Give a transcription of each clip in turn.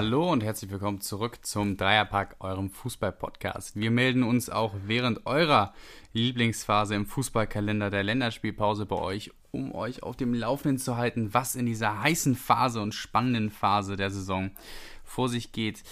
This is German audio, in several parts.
Hallo und herzlich willkommen zurück zum Dreierpack, eurem Fußball-Podcast. Wir melden uns auch während eurer Lieblingsphase im Fußballkalender der Länderspielpause bei euch, um euch auf dem Laufenden zu halten, was in dieser heißen Phase und spannenden Phase der Saison vor sich geht.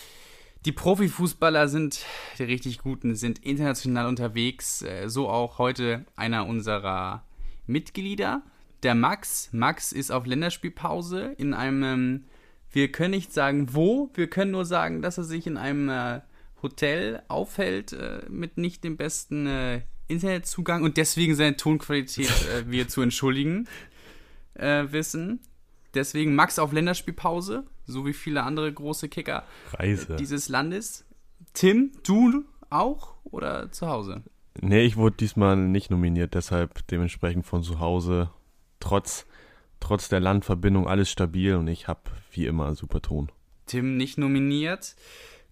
Die Profifußballer sind, die richtig guten, sind international unterwegs. Äh, so auch heute einer unserer Mitglieder, der Max. Max ist auf Länderspielpause in einem, wir können nicht sagen wo, wir können nur sagen, dass er sich in einem äh, Hotel aufhält äh, mit nicht dem besten äh, Internetzugang und deswegen seine Tonqualität äh, wir zu entschuldigen äh, wissen. Deswegen Max auf Länderspielpause, so wie viele andere große Kicker Reise. dieses Landes. Tim, du auch oder zu Hause? Nee, ich wurde diesmal nicht nominiert, deshalb dementsprechend von zu Hause. Trotz, trotz der Landverbindung alles stabil und ich habe wie immer super Ton. Tim nicht nominiert.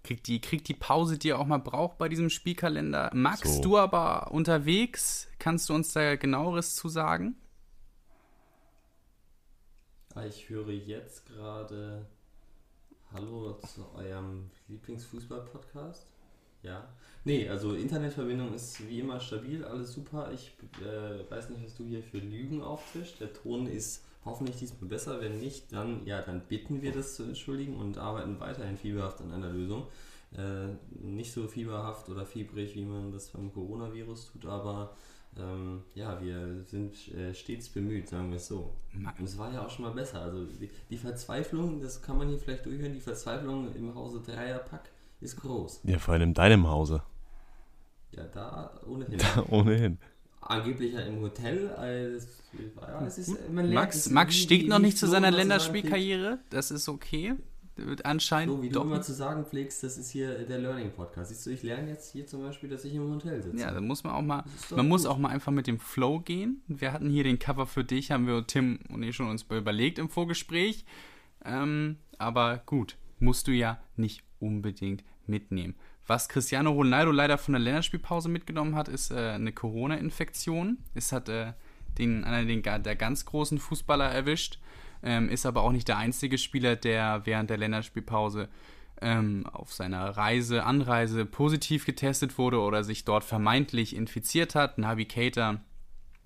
Kriegt die, kriegt die Pause, die er auch mal braucht bei diesem Spielkalender. Max, So. du aber unterwegs. Kannst du uns da genaueres zu sagen? Ah, Ich höre jetzt gerade Hallo zu eurem Lieblingsfußball-Podcast. Ja. Nee, also Internetverbindung ist wie immer stabil, alles super. Ich äh, weiß nicht, was du hier für Lügen auftischst. Der Ton ist hoffentlich diesmal besser. Wenn nicht, dann, ja, dann bitten wir das zu entschuldigen und arbeiten weiterhin fieberhaft an einer Lösung. Äh, nicht so fieberhaft oder fiebrig, wie man das beim Coronavirus tut, aber ähm, ja, wir sind äh, stets bemüht, sagen wir es so. Und es war ja auch schon mal besser. Also die, die Verzweiflung, das kann man hier vielleicht durchhören, die Verzweiflung im Hause Dreierpack ist groß. Ja, vor allem in deinem Hause. Ja, da ohnehin. Ohnehin. Angeblich ja im Hotel. Als, es ist, man lernt- Max, Max steht noch nicht zu seiner Länderspielkarriere. Das ist okay. Wird Anscheinend Flo, wie du doch. immer zu sagen pflegst, das ist hier der Learning-Podcast. Siehst du, ich lerne jetzt hier zum Beispiel, dass ich im Hotel sitze. Ja, da muss man auch mal, man muss gut. auch mal einfach mit dem Flow gehen. Wir hatten hier den Cover für dich, haben wir Tim und ich schon uns überlegt im Vorgespräch. Ähm, aber gut, musst du ja nicht unbedingt mitnehmen. Was Cristiano Ronaldo leider von der Länderspielpause mitgenommen hat, ist äh, eine Corona-Infektion. Es hat äh, den, einer den, der ganz großen Fußballer erwischt. Ähm, ist aber auch nicht der einzige Spieler, der während der Länderspielpause ähm, auf seiner Reise, Anreise positiv getestet wurde oder sich dort vermeintlich infiziert hat. Nabi Keita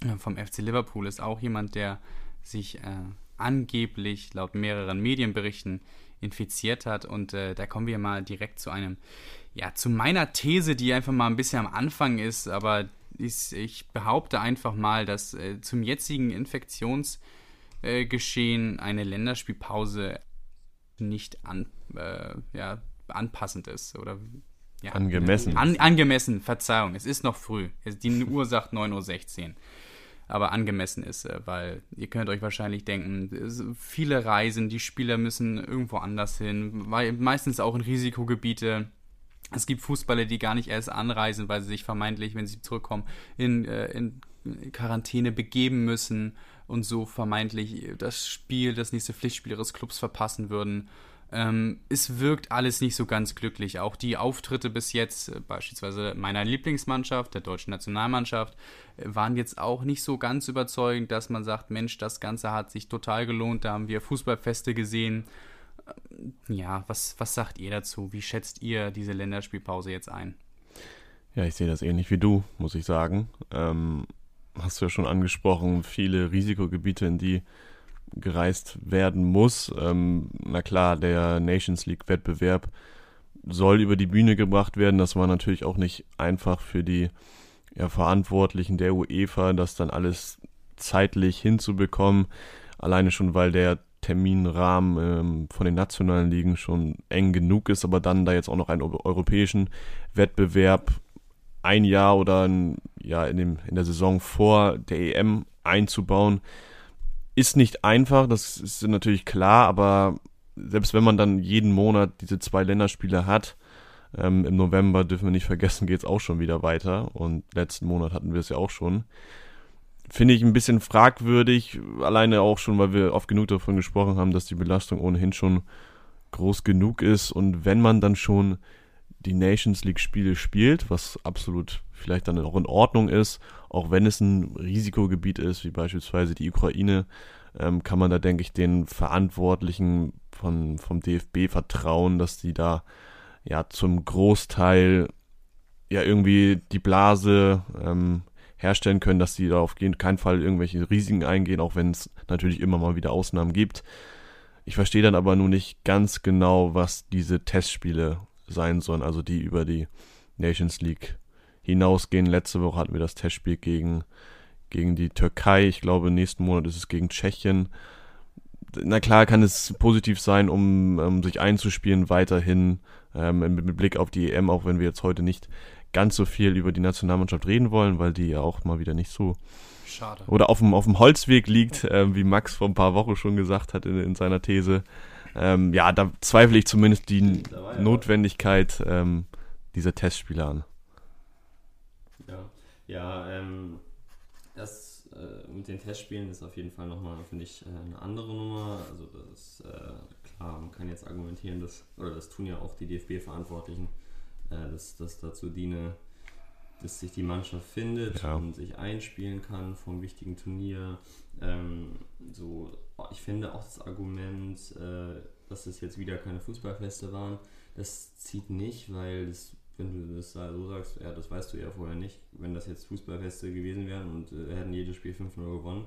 äh, vom FC Liverpool ist auch jemand, der sich äh, angeblich laut mehreren Medienberichten infiziert hat. Und äh, da kommen wir mal direkt zu einem, ja, zu meiner These, die einfach mal ein bisschen am Anfang ist, aber ich, ich behaupte einfach mal, dass äh, zum jetzigen Infektionsgeschehen eine Länderspielpause nicht an, äh, ja, anpassend ist oder ja, Angemessen. An, angemessen, Verzeihung, es ist noch früh. Es, die Uhr sagt 9.16 Uhr. Aber angemessen ist, äh, weil ihr könnt euch wahrscheinlich denken, viele Reisen, die Spieler müssen irgendwo anders hin, weil meistens auch in Risikogebiete. Es gibt Fußballer, die gar nicht erst anreisen, weil sie sich vermeintlich, wenn sie zurückkommen, in, äh, in Quarantäne begeben müssen und so vermeintlich das Spiel, das nächste Pflichtspiel ihres Clubs verpassen würden. Ähm, es wirkt alles nicht so ganz glücklich. Auch die Auftritte bis jetzt, äh, beispielsweise meiner Lieblingsmannschaft, der deutschen Nationalmannschaft, äh, waren jetzt auch nicht so ganz überzeugend, dass man sagt, Mensch, das Ganze hat sich total gelohnt. Da haben wir Fußballfeste gesehen. Ähm, Ja, was, was sagt ihr dazu? Wie schätzt ihr diese Länderspielpause jetzt ein? Ja, ich sehe das ähnlich wie du, muss ich sagen. Ähm, hast du ja schon angesprochen, viele Risikogebiete, in die gereist werden muss. Ähm, na klar, der Nations League-Wettbewerb soll über die Bühne gebracht werden. Das war natürlich auch nicht einfach für die ja, Verantwortlichen der UEFA, das dann alles zeitlich hinzubekommen. Alleine schon, weil der Terminrahmen ähm, von den nationalen Ligen schon eng genug ist, aber dann da jetzt auch noch einen eu- europäischen Wettbewerb ein Jahr oder ein, ja, in, dem, in der Saison vor der EM einzubauen, ist nicht einfach, das ist natürlich klar, aber selbst wenn man dann jeden Monat diese zwei Länderspiele hat, ähm, im November dürfen wir nicht vergessen, geht es auch schon wieder weiter und letzten Monat hatten wir es ja auch schon. Finde ich ein bisschen fragwürdig, alleine auch schon, weil wir oft genug davon gesprochen haben, dass die Belastung ohnehin schon groß genug ist und wenn man dann schon die Nations League Spiele spielt, was absolut vielleicht dann auch in Ordnung ist, auch wenn es ein Risikogebiet ist, wie beispielsweise die Ukraine, ähm, kann man da, denke ich, den Verantwortlichen von, vom DFB vertrauen, dass die da ja zum Großteil ja irgendwie die Blase ähm, herstellen können, dass die da auf keinen Fall irgendwelche Risiken eingehen, auch wenn es natürlich immer mal wieder Ausnahmen gibt. Ich verstehe dann aber nur nicht ganz genau, was diese Testspiele sein sollen, also die über die Nations League hinausgehen. Letzte Woche hatten wir das Testspiel gegen, gegen die Türkei. Ich glaube, nächsten Monat ist es gegen Tschechien. Na klar kann es positiv sein, um, um sich einzuspielen weiterhin ähm, mit Blick auf die EM, auch wenn wir jetzt heute nicht ganz so viel über die Nationalmannschaft reden wollen, weil die ja auch mal wieder nicht so Schade. oder auf dem, auf dem Holzweg liegt, äh, wie Max vor ein paar Wochen schon gesagt hat in, in seiner These. Ähm, ja, da zweifle ich zumindest die Notwendigkeit ähm, dieser Testspiele an. Ja, ähm, das äh, mit den Testspielen ist auf jeden Fall nochmal, finde ich, äh, eine andere Nummer. Also das äh, klar, man kann jetzt argumentieren, dass, oder das tun ja auch die DFB-Verantwortlichen, äh, dass das dazu diene, dass sich die Mannschaft findet ja. und sich einspielen kann vom wichtigen Turnier. Ähm, so, ich finde auch das Argument, äh, dass es jetzt wieder keine Fußballfeste waren, das zieht nicht, weil das, wenn du das so sagst, ja, das weißt du ja vorher nicht, wenn das jetzt Fußballfeste gewesen wären und äh, hätten jedes Spiel 5-0 gewonnen,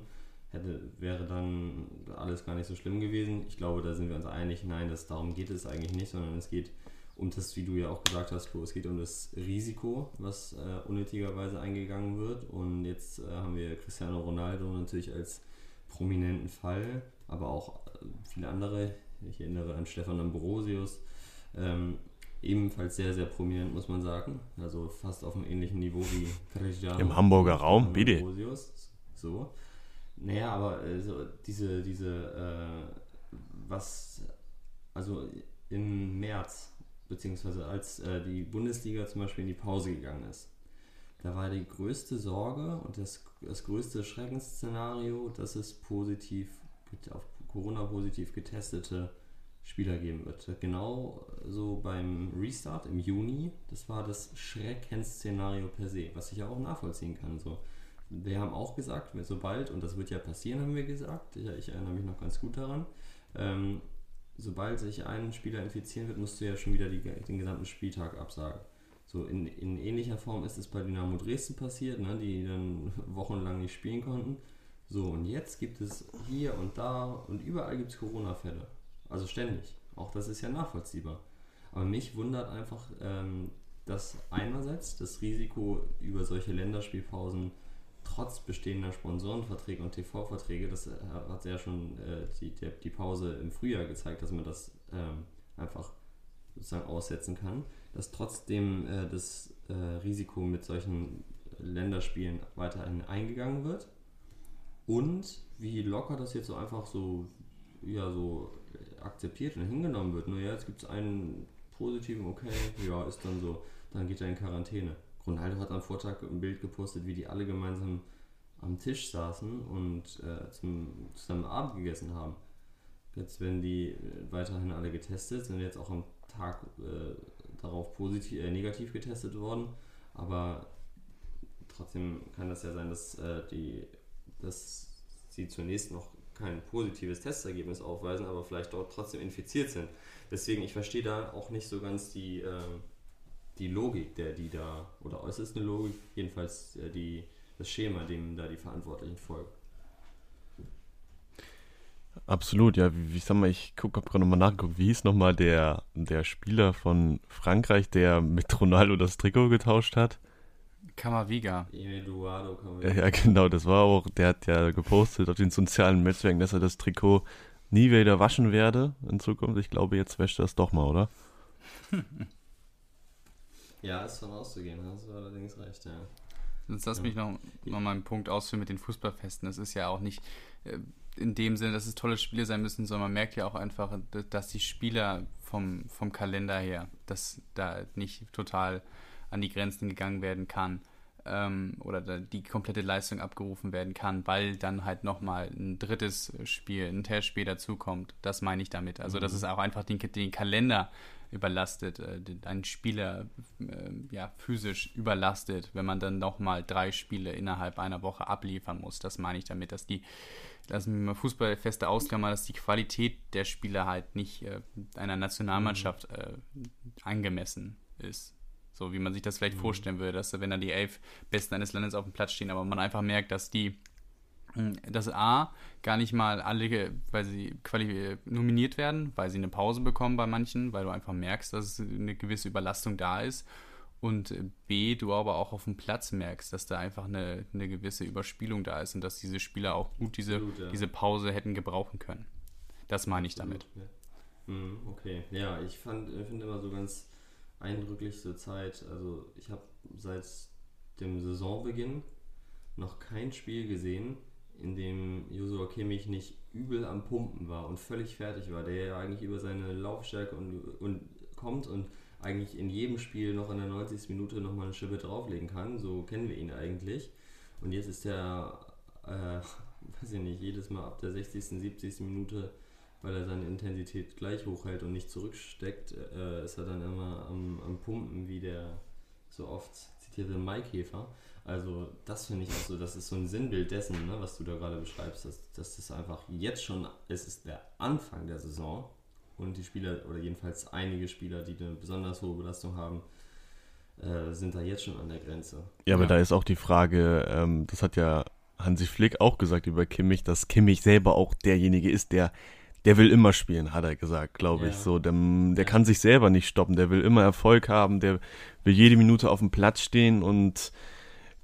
hätte, wäre dann alles gar nicht so schlimm gewesen. Ich glaube, da sind wir uns einig, nein, das, darum geht es eigentlich nicht, sondern es geht um das, wie du ja auch gesagt hast, Flo, es geht um das Risiko, was äh, unnötigerweise eingegangen wird. Und jetzt äh, haben wir Cristiano Ronaldo natürlich als prominenten Fall, aber auch äh, viele andere. Ich erinnere an Stefan Ambrosius, ähm, ebenfalls sehr, sehr prominent, muss man sagen. Also fast auf einem ähnlichen Niveau wie Cristiano. Im Hamburger Raum, bitte. So. Naja, aber äh, so diese, diese, äh, was, also im März beziehungsweise als äh, die Bundesliga zum Beispiel in die Pause gegangen ist. Da war die größte Sorge und das, das größte Schreckensszenario, dass es positiv, auf Corona positiv getestete Spieler geben wird. Genau so beim Restart im Juni, das war das Schreckensszenario per se, was ich ja auch nachvollziehen kann. So. Wir haben auch gesagt, sobald, und das wird ja passieren, haben wir gesagt, ich, ich erinnere mich noch ganz gut daran, ähm, sobald sich ein Spieler infizieren wird, musst du ja schon wieder die, den gesamten Spieltag absagen. So in, in ähnlicher Form ist es bei Dynamo Dresden passiert, ne, die dann wochenlang nicht spielen konnten. So, und jetzt gibt es hier und da und überall gibt es Corona-Fälle. Also ständig. Auch das ist ja nachvollziehbar. Aber mich wundert einfach, ähm, dass einerseits das Risiko über solche Länderspielpausen trotz bestehender Sponsorenverträge und TV-Verträge, das äh, hat ja schon äh, die, der, die Pause im Frühjahr gezeigt, dass man das ähm, einfach sozusagen aussetzen kann, dass trotzdem äh, das äh, Risiko mit solchen Länderspielen weiterhin eingegangen wird und wie locker das jetzt so einfach so ja so akzeptiert und hingenommen wird. Nur ja, jetzt gibt es einen positiven, okay, ja, ist dann so, dann geht er in Quarantäne. Ronaldo hat am Vortag ein Bild gepostet, wie die alle gemeinsam am Tisch saßen und äh, zum, zusammen Abend gegessen haben. Jetzt werden die äh, weiterhin alle getestet, sind jetzt auch am Tag äh, darauf positiv, äh, negativ getestet worden, aber trotzdem kann das ja sein, dass, äh, die, dass sie zunächst noch kein positives Testergebnis aufweisen, aber vielleicht dort trotzdem infiziert sind. Deswegen, ich verstehe da auch nicht so ganz die, ähm, die Logik, der die da, oder äußerst eine Logik, jedenfalls äh, die, das Schema, dem da die Verantwortlichen folgen. Absolut, ja. Wie, ich sag mal, ich gucke, habe gerade nochmal nachgeguckt, wie hieß nochmal der, der Spieler von Frankreich, der mit Ronaldo das Trikot getauscht hat? Kamaviga. Eduardo Kamaviga. Ja, genau, das war auch, der hat ja gepostet auf den sozialen Netzwerken, dass er das Trikot nie wieder waschen werde in Zukunft. Ich glaube, jetzt wäscht er es doch mal, oder? Ja, ist von auszugehen, hast du allerdings recht, ja. Jetzt lass ja. mich noch mal meinen Punkt ausführen mit den Fußballfesten. Das ist ja auch nicht äh, in dem Sinne, dass es tolle Spiele sein müssen, sondern man merkt ja auch einfach, dass die Spieler vom, vom Kalender her, dass da nicht total an die Grenzen gegangen werden kann. ähm, oder die komplette Leistung abgerufen werden kann, weil dann halt nochmal ein drittes Spiel, ein Testspiel dazukommt. Das meine ich damit. Also, mhm. dass es auch einfach den, den Kalender überlastet, äh, einen Spieler äh, ja, physisch überlastet, wenn man dann nochmal drei Spiele innerhalb einer Woche abliefern muss. Das meine ich damit, dass die, lassen wir mal Fußball feste Ausklammern, dass die Qualität der Spieler halt nicht äh, einer Nationalmannschaft mhm. äh, angemessen ist. So wie man sich das vielleicht mhm. vorstellen würde, dass wenn dann die elf Besten eines Landes auf dem Platz stehen, aber man einfach merkt, dass die hm, dass A gar nicht mal alle, weil sie nominiert werden, weil sie eine Pause bekommen bei manchen, weil du einfach merkst, dass eine gewisse Überlastung da ist. Und B, du aber auch auf dem Platz merkst, dass da einfach eine, eine gewisse Überspielung da ist und dass diese Spieler auch gut diese, Absolut, ja. diese Pause hätten gebrauchen können. Das meine ich damit. Mhm, okay, ja, ich finde immer so ganz eindrücklich zur Zeit, also ich habe seit dem Saisonbeginn noch kein Spiel gesehen, in dem Joshua Kimmich nicht übel am Pumpen war und völlig fertig war, der ja eigentlich über seine Laufstärke und, und kommt und eigentlich in jedem Spiel noch in der 90. Minute nochmal eine Schippe drauflegen kann. So kennen wir ihn eigentlich. Und jetzt ist er, äh, weiß ich nicht, jedes Mal ab der 60., 70. Minute, weil er seine Intensität gleich hochhält und nicht zurücksteckt, äh, ist er dann immer am, am Pumpen, wie der so oft zitierte Maikäfer. Also das finde ich auch so, das ist so ein Sinnbild dessen, ne, was du da gerade beschreibst, dass, dass das einfach jetzt schon, es ist der Anfang der Saison und die Spieler, oder jedenfalls einige Spieler, die eine besonders hohe Belastung haben, äh, sind da jetzt schon an der Grenze. Ja, aber ja. da ist auch die Frage, ähm, das hat ja Hansi Flick auch gesagt über Kimmich, dass Kimmich selber auch derjenige ist, der der will immer spielen, hat er gesagt, glaube ja. ich. So, der, der kann sich selber nicht stoppen, der will immer Erfolg haben, der will jede Minute auf dem Platz stehen und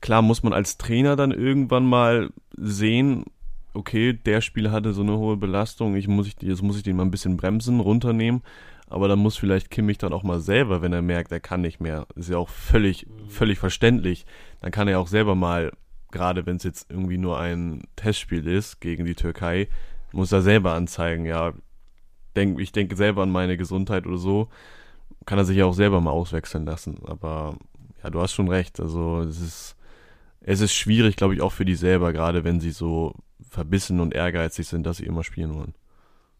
Klar muss man als Trainer dann irgendwann mal sehen, okay, der Spieler hatte so eine hohe Belastung, ich muss ich, jetzt muss ich den mal ein bisschen bremsen, runternehmen. Aber dann muss vielleicht Kimmich dann auch mal selber, wenn er merkt, er kann nicht mehr, ist ja auch völlig, mhm. völlig verständlich, dann kann er auch selber mal, gerade wenn es jetzt irgendwie nur ein Testspiel ist gegen die Türkei, muss er selber anzeigen, ja, denk, ich denke selber an meine Gesundheit oder so, kann er sich ja auch selber mal auswechseln lassen. Aber ja, du hast schon recht, also es ist es ist schwierig, glaube ich, auch für die selber, gerade wenn sie so verbissen und ehrgeizig sind, dass sie immer spielen wollen.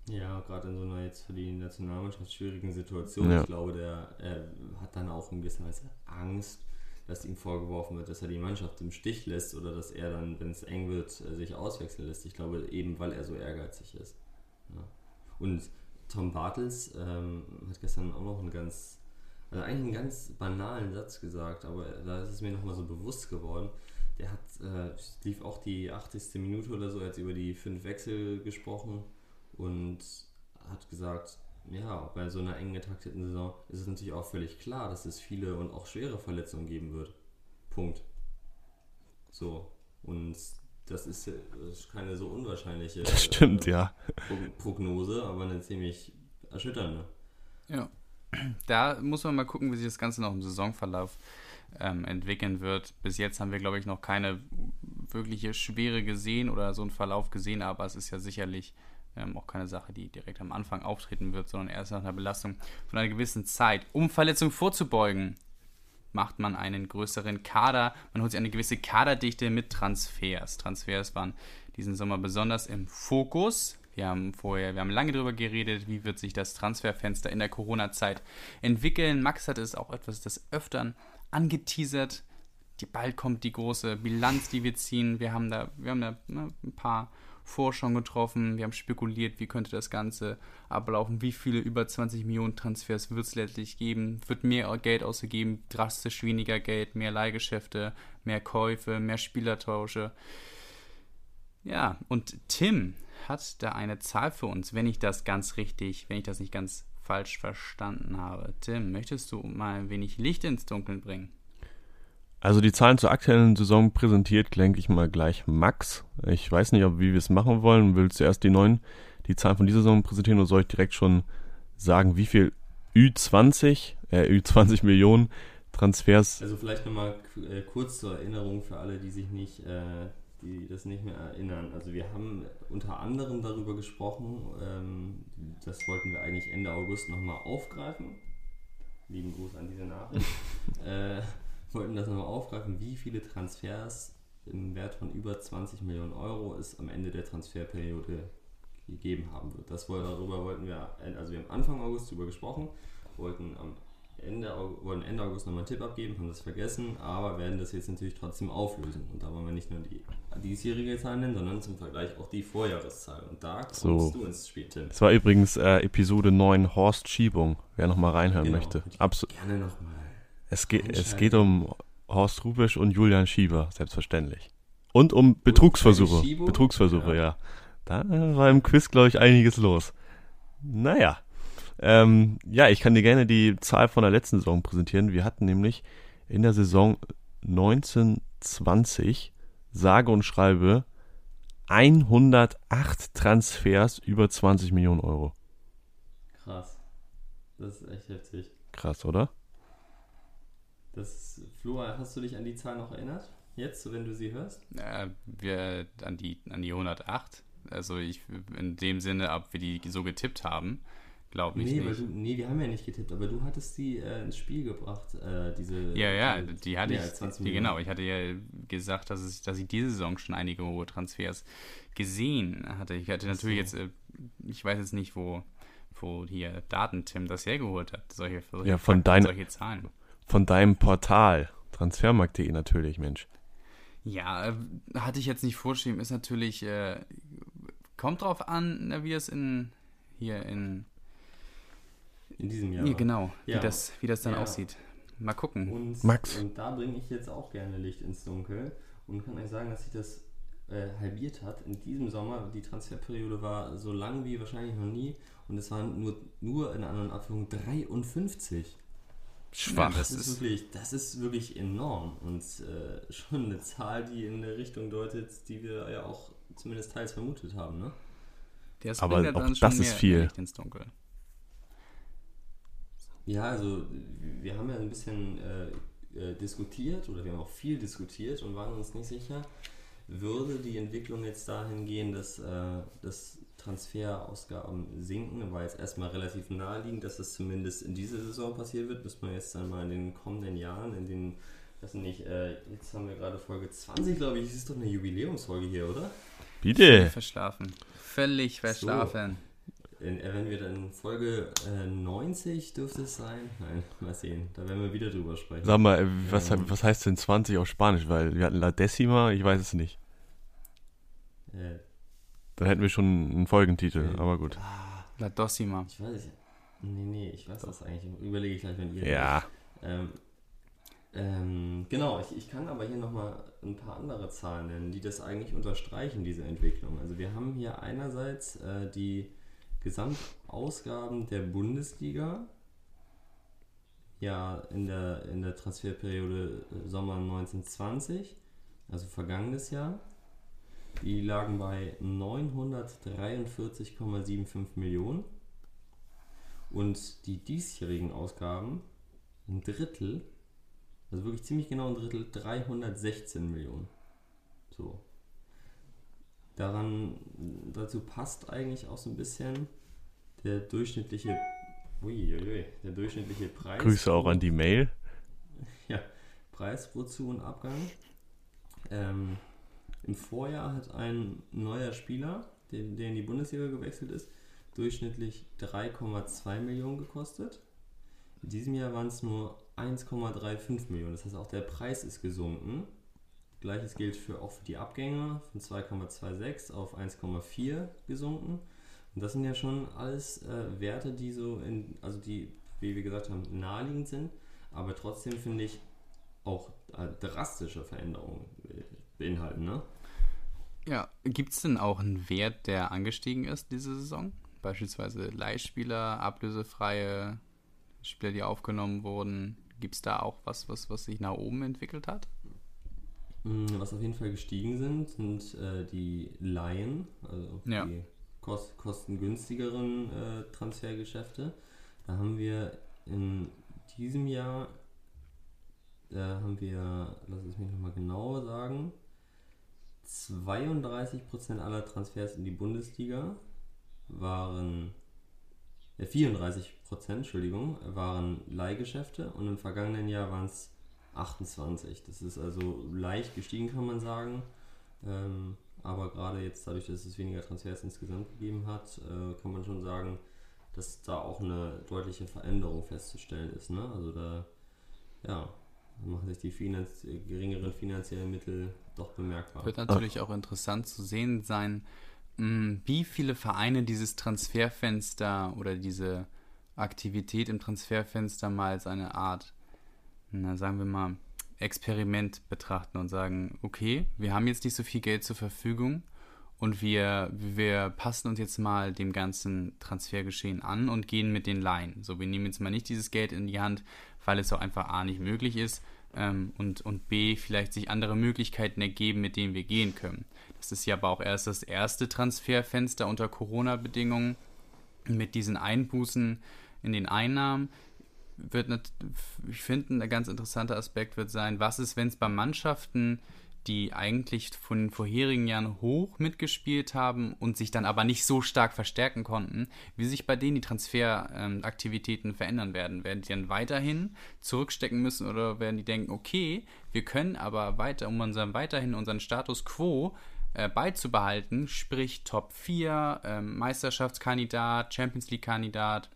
Ja, gerade in so einer jetzt für die Nationalmannschaft schwierigen Situation. Ja. Ich glaube, der er hat dann auch in gewisser Weise Angst, dass ihm vorgeworfen wird, dass er die Mannschaft im Stich lässt oder dass er dann, wenn es eng wird, äh, sich auswechseln lässt. Ich glaube eben, weil er so ehrgeizig ist. Ja. Und Tom Bartels ähm, hat gestern auch noch einen ganz, also eigentlich einen ganz banalen Satz gesagt, aber da ist es mir nochmal so bewusst geworden der hat, äh, lief auch die 80. Minute oder so, hat über die fünf Wechsel gesprochen und hat gesagt, ja, bei so einer eng getakteten Saison ist es natürlich auch völlig klar, dass es viele und auch schwere Verletzungen geben wird. Punkt. So. Und das ist, das ist keine so unwahrscheinliche das stimmt, äh, ja. Prognose, aber eine ziemlich erschütternde. Ja. Da muss man mal gucken, wie sich das Ganze noch im Saisonverlauf ähm, entwickeln wird. Bis jetzt haben wir, glaube ich, noch keine wirkliche Schwere gesehen oder so einen Verlauf gesehen, aber es ist ja sicherlich ähm, auch keine Sache, die direkt am Anfang auftreten wird, sondern erst nach einer Belastung von einer gewissen Zeit. Um Verletzungen vorzubeugen, macht man einen größeren Kader, man holt sich eine gewisse Kaderdichte mit Transfers. Transfers waren diesen Sommer besonders im Fokus. Wir haben vorher, wir haben lange darüber geredet, wie wird sich das Transferfenster in der Corona-Zeit entwickeln. Max hat es auch etwas des Öfteren angeteasert. Die, bald kommt die große Bilanz, die wir ziehen. Wir haben da, wir haben da ne, ein paar Forschungen getroffen. Wir haben spekuliert, wie könnte das Ganze ablaufen. Wie viele über 20 Millionen Transfers wird es letztlich geben? Wird mehr Geld ausgegeben? Drastisch weniger Geld? Mehr Leihgeschäfte? Mehr Käufe? Mehr Spielertausche? Ja, und Tim hat da eine Zahl für uns, wenn ich das ganz richtig, wenn ich das nicht ganz falsch verstanden habe. Tim, möchtest du mal ein wenig Licht ins Dunkeln bringen? Also die Zahlen zur aktuellen Saison präsentiert, denke ich mal gleich Max. Ich weiß nicht, ob wie wir es machen wollen. Willst du erst die neuen, die Zahlen von dieser Saison präsentieren oder soll ich direkt schon sagen, wie viel Ü20, äh, Ü20 Millionen Transfers? Also vielleicht nochmal äh, kurz zur Erinnerung für alle, die sich nicht äh, die das nicht mehr erinnern. Also wir haben unter anderem darüber gesprochen, ähm, das wollten wir eigentlich Ende August nochmal aufgreifen. Lieben Gruß an diese Nachricht. äh, wollten das nochmal aufgreifen, wie viele Transfers im Wert von über 20 Millionen Euro es am Ende der Transferperiode gegeben haben wird. Das woll- darüber wollten wir, also wir haben Anfang August darüber gesprochen, wollten am Ende, wollten Ende August nochmal einen Tipp abgeben, haben das vergessen, aber werden das jetzt natürlich trotzdem auflösen. Und da wollen wir nicht nur die diesjährige Zahl nennen, sondern zum Vergleich auch die Vorjahreszahl. Und da kommst So. du ins Spiel, Tim. Es war übrigens äh, Episode 9 Horst Schiebung, wer nochmal reinhören Genau. möchte. Absu Gerne nochmal. Es, geht, es geht um Horst Rubisch und Julian Schieber, selbstverständlich. Und um Betrugsversuche. Betrugsversuche, Ja. ja. Da war im Quiz, glaube ich, einiges los. Naja. Ähm, ja, ich kann dir gerne die Zahl von der letzten Saison präsentieren. Wir hatten nämlich in der Saison 1920 sage und schreibe 108 Transfers über 20 Millionen Euro. Krass. Das ist echt heftig. Krass, oder? Das, Flo, hast du dich an die Zahl noch erinnert? Jetzt, so wenn du sie hörst? Äh, wir an die, an die 108. Also ich in dem Sinne, ob wir die so getippt haben, glaube ich Nee, weil nicht. du, nee, wir haben ja nicht getippt, aber du hattest die äh, ins Spiel gebracht, äh, diese. Ja, ja, diese die hatte ich. als 20 Die, genau, ich hatte ja gesagt, dass, es, dass ich diese Saison schon einige hohe Transfers gesehen hatte. Ich hatte natürlich jetzt, äh, ich weiß jetzt nicht, wo, wo hier Datentim das hergeholt hat. Solche, solche Ja, von Fakten, dein- solche Zahlen. Von deinem Portal. Transfermarkt.de natürlich, Mensch. Ja, äh, hatte ich jetzt nicht vorgeschrieben, ist natürlich, äh, kommt drauf an, na, wie es in, hier in, In diesem Jahr. hier, genau, Ja. wie, das, wie das dann Ja. aussieht. Mal gucken. Und, Max. Und da bringe ich jetzt auch gerne Licht ins Dunkel und kann euch sagen, dass sich das äh, halbiert hat. In diesem Sommer, die Transferperiode war so lang wie wahrscheinlich noch nie und es waren nur, nur in anderen Abführungen 53. Schwach. Das, das ist, wirklich, das ist wirklich enorm und äh, schon eine Zahl, die in eine Richtung deutet, die wir ja auch zumindest teils vermutet haben. Ne? das Aber auch dann schon das ist mehr viel. Licht ins Dunkel. Ja, also wir haben ja ein bisschen äh, äh, diskutiert oder wir haben auch viel diskutiert und waren uns nicht sicher, würde die Entwicklung jetzt dahin gehen, dass, äh, dass Transferausgaben sinken, war jetzt erstmal relativ naheliegend, dass das zumindest in dieser Saison passieren wird, müssen wir jetzt dann mal in den kommenden Jahren, in den, sind nicht, äh, jetzt haben wir gerade Folge 20, glaube ich, das ist doch eine Jubiläumsfolge hier, oder? Bitte. Verschlafen. Völlig verschlafen. In, äh, wenn wir dann Folge äh, 90 dürfte es sein? Nein, mal sehen, da werden wir wieder drüber sprechen. Sag mal, äh, was, Ja. was heißt denn 20 auf Spanisch? Weil wir hatten La Decima, ich weiß es nicht. Äh, Dann hätten wir schon einen Folgentitel, Okay. aber gut. La Dossima. Ich weiß es. Nee, nee, ich weiß das eigentlich. Überlege ich gleich, wenn ihr. Ja, Ähm, ähm, genau, ich, ich kann aber hier nochmal ein paar andere Zahlen nennen, die das eigentlich unterstreichen, diese Entwicklung. Also wir haben hier einerseits äh, die Gesamtausgaben der Bundesliga ja in der, in der Transferperiode äh, Sommer 1920, also vergangenes Jahr. Die lagen bei 943,75 Millionen. Und die diesjährigen Ausgaben ein Drittel, also wirklich ziemlich genau ein Drittel, 316 Millionen. So. Daran, dazu passt eigentlich auch so ein bisschen der durchschnittliche, uiuiui, der durchschnittliche Preis. Grüße auch an die Mail. ja, Preis pro Zu- und Abgang. Ähm, Im Vorjahr hat ein neuer Spieler, der, der in die Bundesliga gewechselt ist, durchschnittlich 3,2 Millionen gekostet. In diesem Jahr waren es nur 1,35 Millionen. Das heißt, auch der Preis ist gesunken. Gleiches gilt für, auch für die Abgänge von 2,26 auf 1,4 gesunken. Und das sind ja schon alles äh, Werte, die so in, also die, wie wir gesagt haben, naheliegend sind, aber trotzdem finde ich auch äh, drastische Veränderungen äh, beinhalten, ne? Ja, gibt es denn auch einen Wert, der angestiegen ist diese Saison? Beispielsweise Leihspieler, ablösefreie Spieler, die aufgenommen wurden. Gibt es da auch was, was, was sich nach oben entwickelt hat? Mm, Was auf jeden Fall gestiegen sind, sind äh, die Laien, also Ja. die kost kostengünstigeren äh, Transfergeschäfte. Da haben wir in diesem Jahr, da haben wir, lass es mich nochmal genau sagen, 32% aller Transfers in die Bundesliga waren, äh, 34%, Entschuldigung, waren Leihgeschäfte und im vergangenen Jahr waren es 28. Das ist also leicht gestiegen, kann man sagen. Ähm, aber gerade jetzt dadurch, dass es weniger Transfers insgesamt gegeben hat, äh, kann man schon sagen, dass da auch eine deutliche Veränderung festzustellen ist. Ne? Also da, ja, machen sich die Finanz geringeren finanziellen Mittel doch bemerkbar. Wird natürlich auch interessant zu sehen sein, hm, wie viele Vereine dieses Transferfenster oder diese Aktivität im Transferfenster mal als eine Art, na, sagen wir mal, Experiment betrachten und sagen, okay, wir haben jetzt nicht so viel Geld zur Verfügung und wir, wir passen uns jetzt mal dem ganzen Transfergeschehen an und gehen mit den Laien. So, wir nehmen jetzt mal nicht dieses Geld in die Hand, weil es auch einfach A nicht möglich ist ähm, und, und B vielleicht sich andere Möglichkeiten ergeben, mit denen wir gehen können. Das ist ja aber auch erst das erste Transferfenster unter Corona-Bedingungen mit diesen Einbußen in den Einnahmen wird, ich finde, ein ganz interessanter Aspekt wird sein, was ist, wenn es bei Mannschaften, die eigentlich von den vorherigen Jahren hoch mitgespielt haben und sich dann aber nicht so stark verstärken konnten, wie sich bei denen die Transferaktivitäten ähm, verändern werden. Werden die dann weiterhin zurückstecken müssen oder werden die denken, okay, wir können aber weiter, um unseren, weiterhin unseren Status quo äh, beizubehalten, sprich Top 4, äh, Meisterschaftskandidat, Champions League-Kandidat,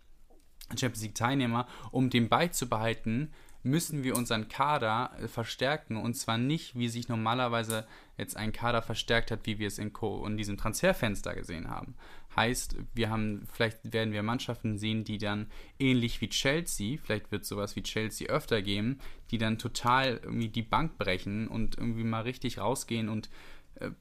Champions League-Teilnehmer, um den beizubehalten, müssen wir unseren Kader äh, verstärken und zwar nicht, wie sich normalerweise jetzt ein Kader verstärkt hat, wie wir es in, Co in diesem Transferfenster gesehen haben. Heißt, wir haben, vielleicht werden wir Mannschaften sehen, die dann ähnlich wie Chelsea, vielleicht wird sowas wie Chelsea öfter geben, die dann total irgendwie die Bank brechen und irgendwie mal richtig rausgehen und äh,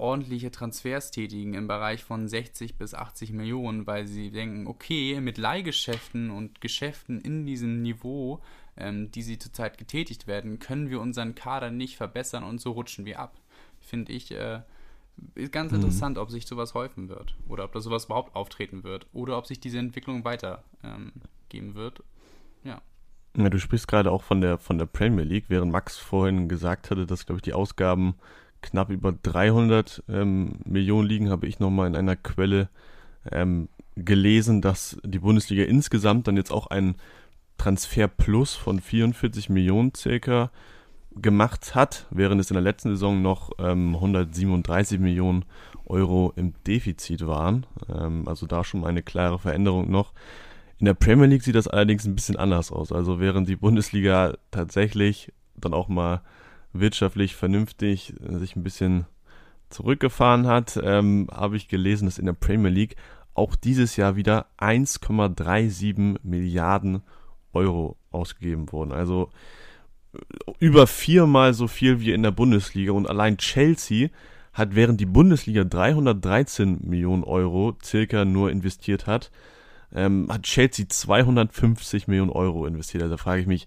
ordentliche Transfers tätigen im Bereich von 60 bis 80 Millionen, weil sie denken, okay, mit Leihgeschäften und Geschäften in diesem Niveau, ähm, die sie zurzeit getätigt werden, können wir unseren Kader nicht verbessern und so rutschen wir ab. Finde ich äh, ist ganz mhm. interessant, ob sich sowas häufen wird oder ob da sowas überhaupt auftreten wird oder ob sich diese Entwicklung weitergeben ähm, wird. Ja. Ja, du sprichst gerade auch von der, von der Premier League, während Max vorhin gesagt hatte, dass, glaube ich, die Ausgaben knapp über 300 ähm, Millionen liegen, habe ich nochmal in einer Quelle ähm, gelesen, dass die Bundesliga insgesamt dann jetzt auch einen Transfer Plus von 44 Millionen circa gemacht hat, während es in der letzten Saison noch ähm, 137 Millionen Euro im Defizit waren. Ähm, also da schon mal eine klare Veränderung noch. In der Premier League sieht das allerdings ein bisschen anders aus. Also während die Bundesliga tatsächlich dann auch mal wirtschaftlich vernünftig äh, sich ein bisschen zurückgefahren hat, ähm, habe ich gelesen, dass in der Premier League auch dieses Jahr wieder 1,37 Milliarden Euro ausgegeben wurden. Also äh, über viermal so viel wie in der Bundesliga und allein Chelsea hat während die Bundesliga 313 Millionen Euro circa nur investiert hat, ähm, hat Chelsea 250 Millionen Euro investiert. Also da frage ich mich,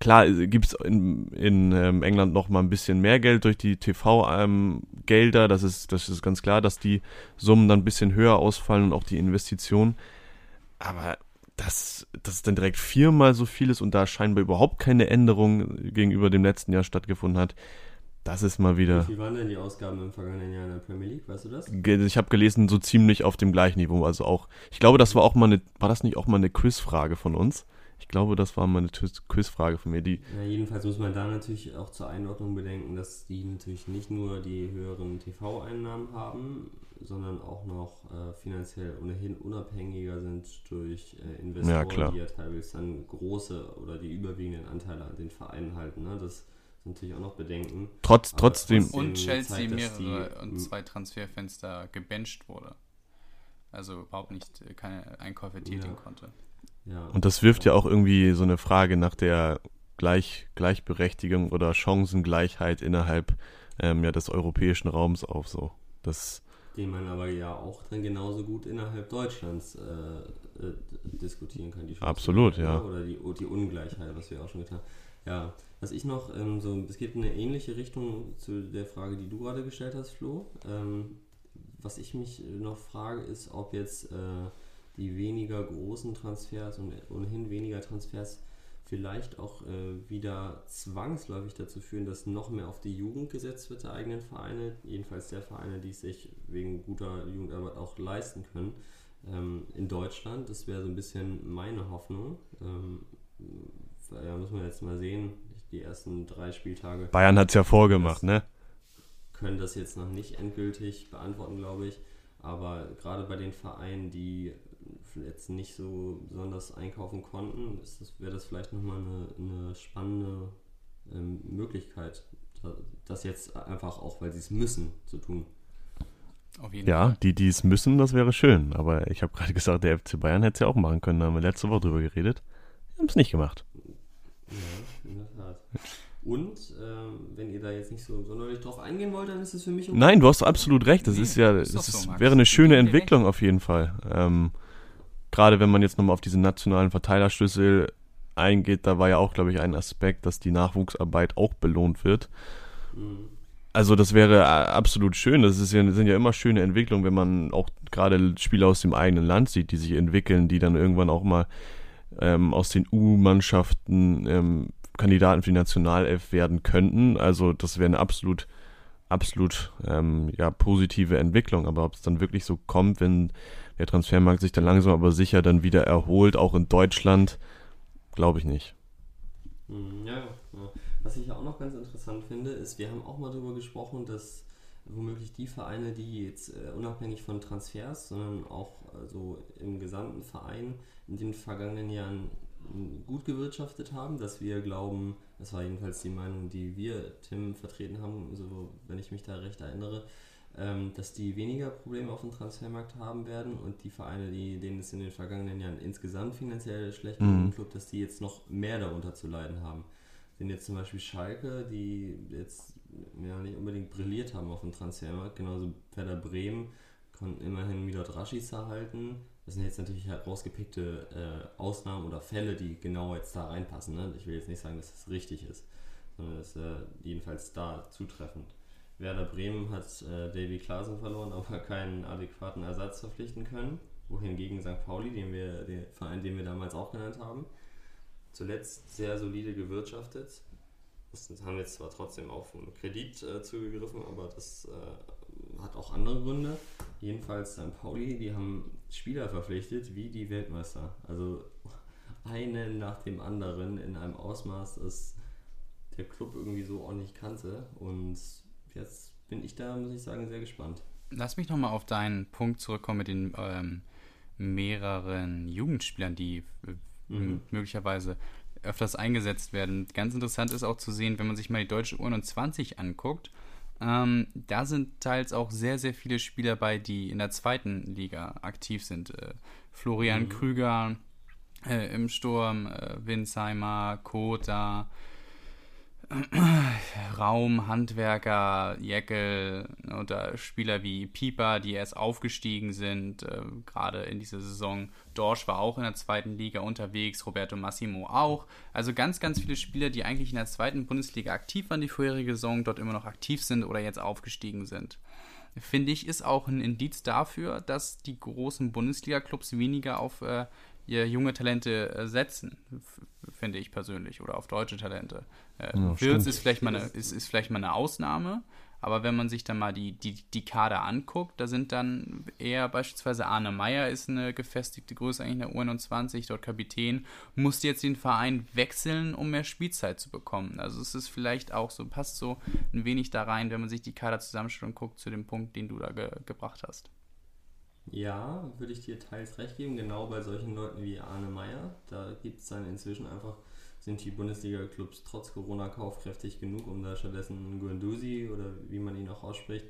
Klar gibt es in, in ähm, England noch mal ein bisschen mehr Geld durch die TV-Gelder. Ähm, das, ist, das ist ganz klar, dass die Summen dann ein bisschen höher ausfallen und auch die Investitionen. Aber dass das dann direkt viermal so viel ist und da scheinbar überhaupt keine Änderung gegenüber dem letzten Jahr stattgefunden hat, das ist mal wieder. Wie waren denn die Ausgaben im vergangenen Jahr in der Premier League? Weißt du das? Ich habe gelesen, so ziemlich auf dem gleichen Niveau. Also auch, ich glaube, das war auch mal eine, war das nicht auch mal eine Quizfrage von uns? Ich glaube, das war mal eine Quizfrage von mir. Die ja, jedenfalls muss man da natürlich auch zur Einordnung bedenken, dass die natürlich nicht nur die höheren TV-Einnahmen haben, sondern auch noch äh, finanziell ohnehin unabhängiger sind durch äh, Investoren, ja, die ja teilweise dann große oder die überwiegenden Anteile an den Vereinen halten. Ne? Das sind natürlich auch noch Bedenken. Trotz, trotzdem. Und Chelsea zeigt, mehrere die, und zwei Transferfenster gebencht wurde. Also überhaupt nicht äh, keine Einkäufe tätigen ja. konnte. Ja. Und das wirft ja auch irgendwie so eine Frage nach der Gleich, Gleichberechtigung oder Chancengleichheit innerhalb ähm, ja, des europäischen Raums auf. So. Das, Den man aber ja auch dann genauso gut innerhalb Deutschlands äh, äh, diskutieren kann. Die Absolut, ja. Oder die, die Ungleichheit, was wir auch schon getan haben. Ja, was ich noch, ähm, so, es geht in eine ähnliche Richtung zu der Frage, die du gerade gestellt hast, Flo. Ähm, was ich mich noch frage, ist, ob jetzt äh, die weniger großen Transfers und ohnehin weniger Transfers vielleicht auch äh, wieder zwangsläufig dazu führen, dass noch mehr auf die Jugend gesetzt wird der eigenen Vereine, jedenfalls der Vereine, die es sich wegen guter Jugendarbeit auch leisten können. Ähm, in Deutschland, das wäre so ein bisschen meine Hoffnung. Ähm, ja, muss man jetzt mal sehen. die ersten drei Spieltage. Bayern hat es ja vorgemacht, ne? Können das jetzt noch nicht endgültig beantworten, glaube ich. Aber gerade bei den Vereinen, die jetzt nicht so besonders einkaufen konnten, wäre das vielleicht nochmal eine, eine spannende ähm, Möglichkeit, das jetzt einfach auch, weil sie es müssen, zu tun. ja, Fall. die, die es müssen, das wäre schön. Aber ich habe gerade gesagt, der FC Bayern hätte es ja auch machen können. Da haben wir letzte Woche drüber geredet. Die haben es nicht gemacht. Ja, in der Tat. Und ähm, wenn ihr da jetzt nicht so sonderlich drauf eingehen wollt, dann ist es für mich okay. Nein, du hast absolut recht. Das nee, ist ja, das ist, so, wäre eine schöne Entwicklung auf jeden Fall. Ähm, Gerade wenn man jetzt nochmal auf diese nationalen Verteilerschlüssel eingeht, da war ja auch, glaube ich, ein Aspekt, dass die Nachwuchsarbeit auch belohnt wird. Mhm. Also das wäre äh, absolut schön. Das ja, sind ja immer schöne Entwicklungen, wenn man auch gerade Spieler aus dem eigenen Land sieht, die sich entwickeln, die dann irgendwann auch mal ähm, aus den U-Mannschaften ähm, Kandidaten für die Nationalelf werden könnten. Also das wäre eine absolut, absolut ähm, ja, positive Entwicklung. Aber ob es dann wirklich so kommt, wenn der Transfermarkt sich dann langsam aber sicher dann wieder erholt, auch in Deutschland, glaube ich nicht. Hm, ja, ja. Was ich auch noch ganz interessant finde, ist, wir haben auch mal darüber gesprochen, dass womöglich die Vereine, die jetzt äh, unabhängig von Transfers, sondern auch also im gesamten Verein in den vergangenen Jahren gut gewirtschaftet haben, dass wir glauben, das war jedenfalls die Meinung, die wir Tim vertreten haben, so wenn ich mich da recht erinnere, ähm, dass die weniger Probleme auf dem Transfermarkt haben werden und die Vereine, die, denen es in den vergangenen Jahren insgesamt finanziell schlecht ging mhm. Club, dass die jetzt noch mehr darunter zu leiden haben. Sind jetzt zum Beispiel Schalke, die jetzt ja, nicht unbedingt brilliert haben auf dem Transfermarkt, genauso Werder Bremen konnten immerhin Milot Raschis erhalten, das sind jetzt natürlich herausgepickte äh, Ausnahmen oder Fälle, die genau jetzt da reinpassen. Ne? Ich will jetzt nicht sagen, dass das richtig ist, sondern das ist äh, jedenfalls da zutreffend. Werder Bremen hat äh, Davy Klaasen verloren, aber keinen adäquaten Ersatz verpflichten können. Wohingegen St. Pauli, den wir, den Verein, den wir damals auch genannt haben, zuletzt sehr solide gewirtschaftet. Das haben jetzt zwar trotzdem auf einen Kredit äh, zugegriffen, aber das äh, hat auch andere Gründe. Jedenfalls St. Pauli, die haben Spieler verpflichtet wie die Weltmeister. Also einen nach dem anderen in einem Ausmaß, das der Club irgendwie so ordentlich kannte. Und jetzt bin ich da, muss ich sagen, sehr gespannt. Lass mich nochmal auf deinen Punkt zurückkommen mit den ähm, mehreren Jugendspielern, die äh, mhm. möglicherweise öfters eingesetzt werden. Ganz interessant ist auch zu sehen, wenn man sich mal die deutsche U21 anguckt, ähm, da sind teils auch sehr, sehr viele Spieler bei, die in der zweiten Liga aktiv sind. Äh, Florian mhm. Krüger äh, im Sturm, äh, Winsheimer, Kota, Raum, Handwerker, Jeckel oder Spieler wie Pieper, die erst aufgestiegen sind, äh, gerade in dieser Saison. Dorsch war auch in der zweiten Liga unterwegs, Roberto Massimo auch. Also ganz, ganz viele Spieler, die eigentlich in der zweiten Bundesliga aktiv waren die vorherige Saison, dort immer noch aktiv sind oder jetzt aufgestiegen sind. Finde ich, ist auch ein Indiz dafür, dass die großen Bundesliga-Clubs weniger auf äh, junge Talente äh, setzen, finde ich persönlich, oder auf deutsche Talente. Äh, ja, Wirtz ist vielleicht, mal eine, ist, ist vielleicht mal eine Ausnahme, aber wenn man sich dann mal die, die, die Kader anguckt, da sind dann eher beispielsweise Arne Meyer ist eine gefestigte Größe eigentlich in der U21, dort Kapitän, musste jetzt den Verein wechseln, um mehr Spielzeit zu bekommen. Also es ist vielleicht auch so, passt so ein wenig da rein, wenn man sich die Kader zusammenstellt und guckt zu dem Punkt, den du da ge gebracht hast. Ja, würde ich dir teils recht geben, genau bei solchen Leuten wie Arne Meyer. Da gibt es dann inzwischen einfach, sind die Bundesliga-Clubs trotz Corona kaufkräftig genug, um da stattdessen Guendouzi oder wie man ihn auch ausspricht,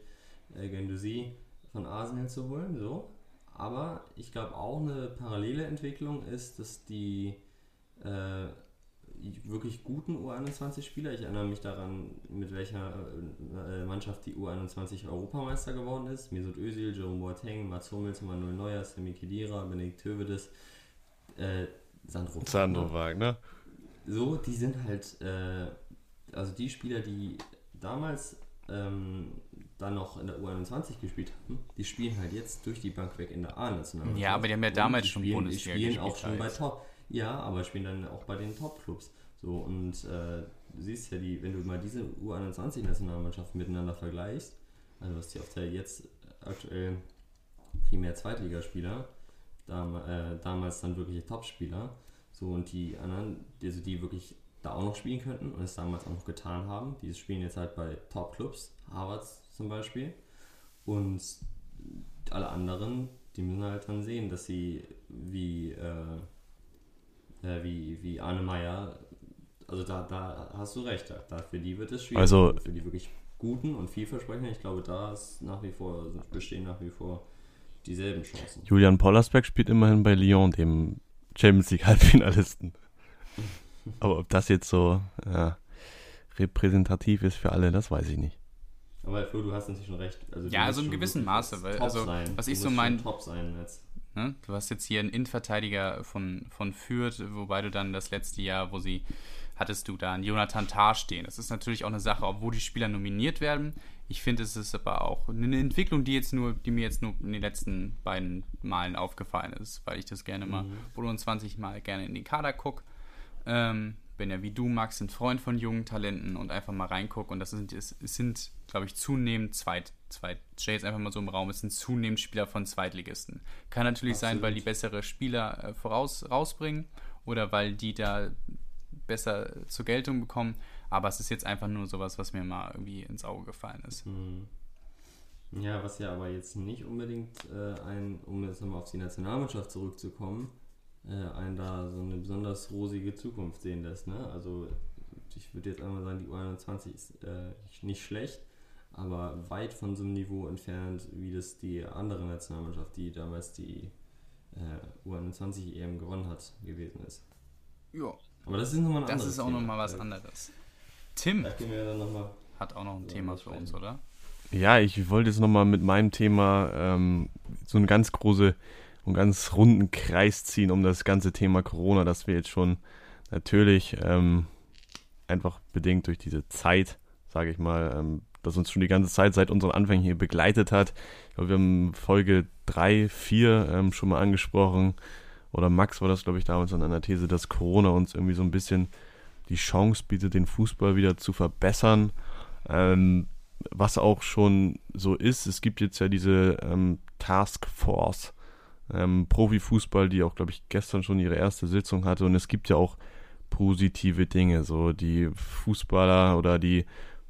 äh, Guendouzi von Arsenal zu holen. So. Aber ich glaube auch eine parallele Entwicklung ist, dass die äh, wirklich guten U21-Spieler. Ich erinnere mich daran, mit welcher äh, Mannschaft die U21 Europameister geworden ist. Mesut Özil, Jerome Boateng, Mats Hummels, Manuel Neuer, Sami Khedira, Benedikt Hövedes, äh, Sandro, Sandro Wagner. So, die sind halt, äh, also die Spieler, die damals ähm, dann noch in der U21 gespielt haben, die spielen halt jetzt durch die Bank weg in der A-Nationalmannschaft. Ja, aber die haben ja damals schon spielen, Bundesliga die spielen auch schon bei Top. Ja, aber spielen dann auch bei den Top-Clubs. So, und äh, du siehst ja, die, wenn du mal diese U21-Nationalmannschaften miteinander vergleichst, also was die auf der jetzt aktuell primär Zweitligaspieler, dam, äh, damals dann wirklich Topspieler, so und die anderen, also die wirklich da auch noch spielen könnten und es damals auch noch getan haben. Die spielen jetzt halt bei Top-Clubs, Harvards zum Beispiel. Und alle anderen, die müssen halt dann sehen, dass sie wie, äh, äh, wie, wie Arne Meyer, also da, da hast du recht, da, für die wird es schwierig. Also, für die wirklich guten und vielversprechenden, ich glaube, da ist nach wie vor, also bestehen nach wie vor dieselben Chancen. Julian Pollersbeck spielt immerhin bei Lyon, dem Champions League Halbfinalisten. Aber ob das jetzt so ja, repräsentativ ist für alle, das weiß ich nicht. Aber Flo, du hast natürlich schon recht. Also ja, also in gewissem Maße, weil also sein. was ich so mein Top sein jetzt. Ne? Du hast jetzt hier einen Innenverteidiger von, von Fürth, wobei du dann das letzte Jahr, wo sie hattest du da einen Jonathan Tah stehen. Das ist natürlich auch eine Sache, obwohl die Spieler nominiert werden. Ich finde, es ist aber auch eine Entwicklung, die jetzt nur, die mir jetzt nur in den letzten beiden Malen aufgefallen ist, weil ich das gerne mal, mhm. 20 Mal gerne in den Kader gucke. Ähm, bin ja wie du, Max, ein Freund von jungen Talenten und einfach mal reingucke. Und das sind, es, es sind, glaube ich, zunehmend Zweit, Zweit, stell jetzt einfach mal so im Raum, es sind zunehmend Spieler von Zweitligisten. Kann natürlich Absolut. sein, weil die bessere Spieler äh, voraus rausbringen oder weil die da besser zur Geltung bekommen. Aber es ist jetzt einfach nur sowas, was mir mal irgendwie ins Auge gefallen ist. Mhm. Ja, was ja aber jetzt nicht unbedingt äh, ein, um jetzt nochmal auf die Nationalmannschaft zurückzukommen, äh, einen da so eine besonders rosige Zukunft sehen lässt. Ne? Also ich würde jetzt einmal sagen, die U21 ist äh, nicht schlecht, aber weit von so einem Niveau entfernt, wie das die andere Nationalmannschaft, die damals die äh, U21 EM gewonnen hat, gewesen ist. Ja. Aber das ist nochmal ein Das ist auch nochmal was anderes. Tim noch mal hat auch noch ein Thema für uns, oder? Ja, ich wollte jetzt nochmal mit meinem Thema ähm, so eine ganz große einen ganz runden Kreis ziehen um das ganze Thema Corona, das wir jetzt schon natürlich ähm, einfach bedingt durch diese Zeit, sage ich mal, ähm, das uns schon die ganze Zeit seit unseren Anfängen hier begleitet hat. Ich glaube, wir haben Folge 3, 4 ähm, schon mal angesprochen. Oder Max war das, glaube ich, damals an einer These, dass Corona uns irgendwie so ein bisschen die Chance bietet, den Fußball wieder zu verbessern. Ähm, was auch schon so ist, es gibt jetzt ja diese ähm, Task Force ähm, Profifußball, die auch, glaube ich, gestern schon ihre erste Sitzung hatte. Und es gibt ja auch positive Dinge. So die Fußballer oder die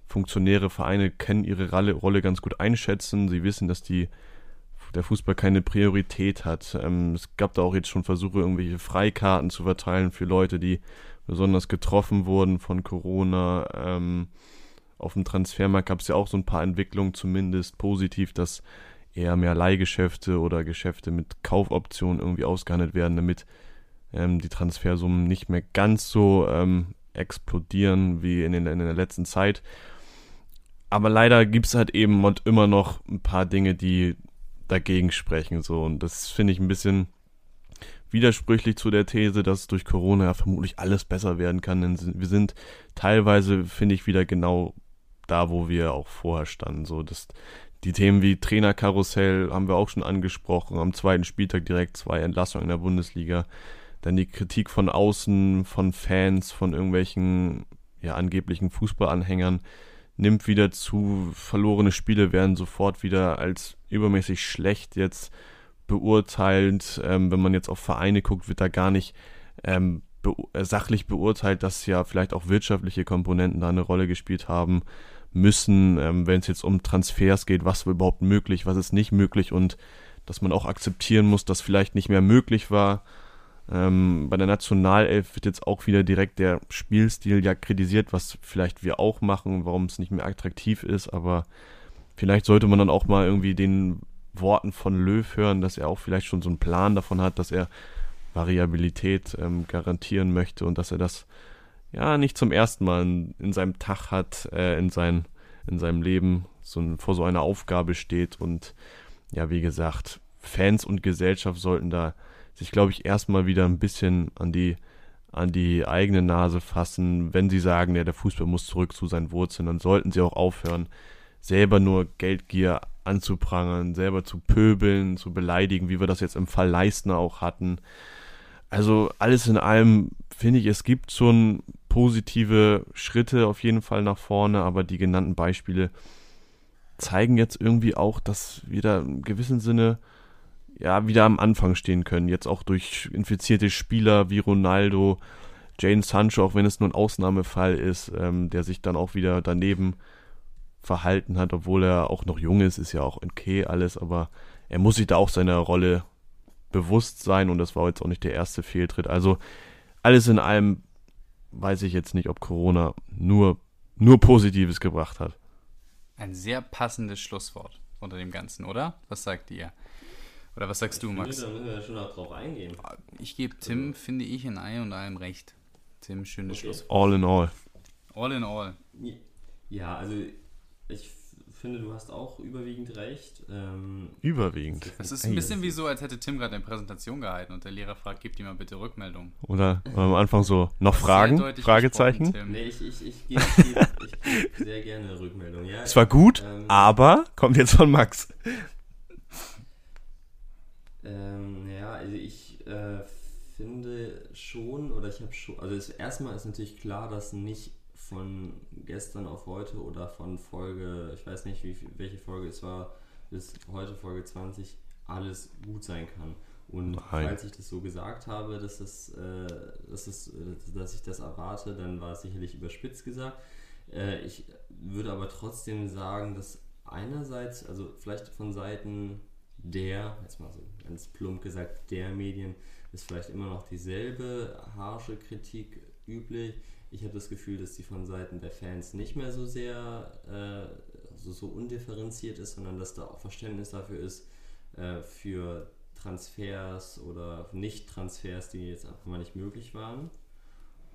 Funktionäre, Vereine können ihre Rolle ganz gut einschätzen. Sie wissen, dass die, der Fußball keine Priorität hat. Ähm, es gab da auch jetzt schon Versuche, irgendwelche Freikarten zu verteilen für Leute, die besonders getroffen wurden von Corona. Ähm, auf dem Transfermarkt gab es ja auch so ein paar Entwicklungen, zumindest positiv, dass eher mehr Leihgeschäfte oder Geschäfte mit Kaufoptionen irgendwie ausgehandelt werden, damit ähm, die Transfersummen nicht mehr ganz so ähm, explodieren wie in, den, in der letzten Zeit. Aber leider gibt es halt eben und immer noch ein paar Dinge, die dagegen sprechen. So. Und das finde ich ein bisschen widersprüchlich zu der These, dass durch Corona ja vermutlich alles besser werden kann. Denn wir sind teilweise, finde ich, wieder genau da, wo wir auch vorher standen. So, dass die Themen wie Trainerkarussell haben wir auch schon angesprochen. Am zweiten Spieltag direkt zwei Entlassungen in der Bundesliga. Dann die Kritik von außen, von Fans, von irgendwelchen ja, angeblichen Fußballanhängern nimmt wieder zu. Verlorene Spiele werden sofort wieder als übermäßig schlecht jetzt beurteilt. Ähm, wenn man jetzt auf Vereine guckt, wird da gar nicht ähm, be sachlich beurteilt, dass ja vielleicht auch wirtschaftliche Komponenten da eine Rolle gespielt haben müssen, ähm, wenn es jetzt um Transfers geht, was war überhaupt möglich, was ist nicht möglich und dass man auch akzeptieren muss, dass vielleicht nicht mehr möglich war. Ähm, bei der Nationalelf wird jetzt auch wieder direkt der Spielstil ja kritisiert, was vielleicht wir auch machen, warum es nicht mehr attraktiv ist, aber vielleicht sollte man dann auch mal irgendwie den Worten von Löw hören, dass er auch vielleicht schon so einen Plan davon hat, dass er Variabilität ähm, garantieren möchte und dass er das ja nicht zum ersten Mal in, in seinem Tag hat, äh, in, sein, in seinem Leben so ein, vor so einer Aufgabe steht. Und ja, wie gesagt, Fans und Gesellschaft sollten da sich, glaube ich, erstmal wieder ein bisschen an die, an die eigene Nase fassen. Wenn sie sagen, ja, der Fußball muss zurück zu seinen Wurzeln, dann sollten sie auch aufhören, selber nur Geldgier anzuprangern, selber zu pöbeln, zu beleidigen, wie wir das jetzt im Fall Leistner auch hatten. Also alles in allem finde ich, es gibt schon positive Schritte auf jeden Fall nach vorne, aber die genannten Beispiele zeigen jetzt irgendwie auch, dass wir da im gewissen Sinne ja wieder am Anfang stehen können. Jetzt auch durch infizierte Spieler wie Ronaldo, Jane Sancho, auch wenn es nur ein Ausnahmefall ist, ähm, der sich dann auch wieder daneben verhalten hat, obwohl er auch noch jung ist, ist ja auch okay alles, aber er muss sich da auch seiner Rolle bewusst sein und das war jetzt auch nicht der erste Fehltritt. Also alles in allem weiß ich jetzt nicht, ob Corona nur, nur Positives gebracht hat. Ein sehr passendes Schlusswort unter dem Ganzen, oder? Was sagt ihr? Oder was sagst ich du, Max? Finde, da müssen wir schon noch drauf eingehen. Ich gebe Tim, also. finde ich, in allem und allem recht. Tim, schönes okay. Schlusswort. All in all. All in all. Ja, also ich finde, du hast auch überwiegend recht. Ähm, überwiegend. Das ist ein bisschen wie so, als hätte Tim gerade eine Präsentation gehalten und der Lehrer fragt, gib dir mal bitte Rückmeldung. Oder, am Anfang so, noch Fragen? Fragezeichen? Nee, ich, ich, ich gebe geb, geb sehr gerne Rückmeldung. Ja, es war gut, ähm, aber kommt jetzt von Max. Ähm, ja, also ich äh, finde schon, oder ich habe schon, also das, erstmal ist natürlich klar, dass nicht von gestern auf heute oder von Folge, ich weiß nicht, wie, welche Folge es war, bis heute Folge 20, alles gut sein kann. Und Nein. falls ich das so gesagt habe, dass, es, äh, dass, es, äh, dass ich das erwarte, dann war es sicherlich überspitzt gesagt. Äh, ich würde aber trotzdem sagen, dass einerseits, also vielleicht von Seiten der, jetzt mal so ganz plump gesagt, der Medien, ist vielleicht immer noch dieselbe harsche Kritik üblich ich habe das Gefühl, dass die von Seiten der Fans nicht mehr so sehr äh, so, so undifferenziert ist, sondern dass da auch Verständnis dafür ist, äh, für Transfers oder Nicht-Transfers, die jetzt einfach mal nicht möglich waren.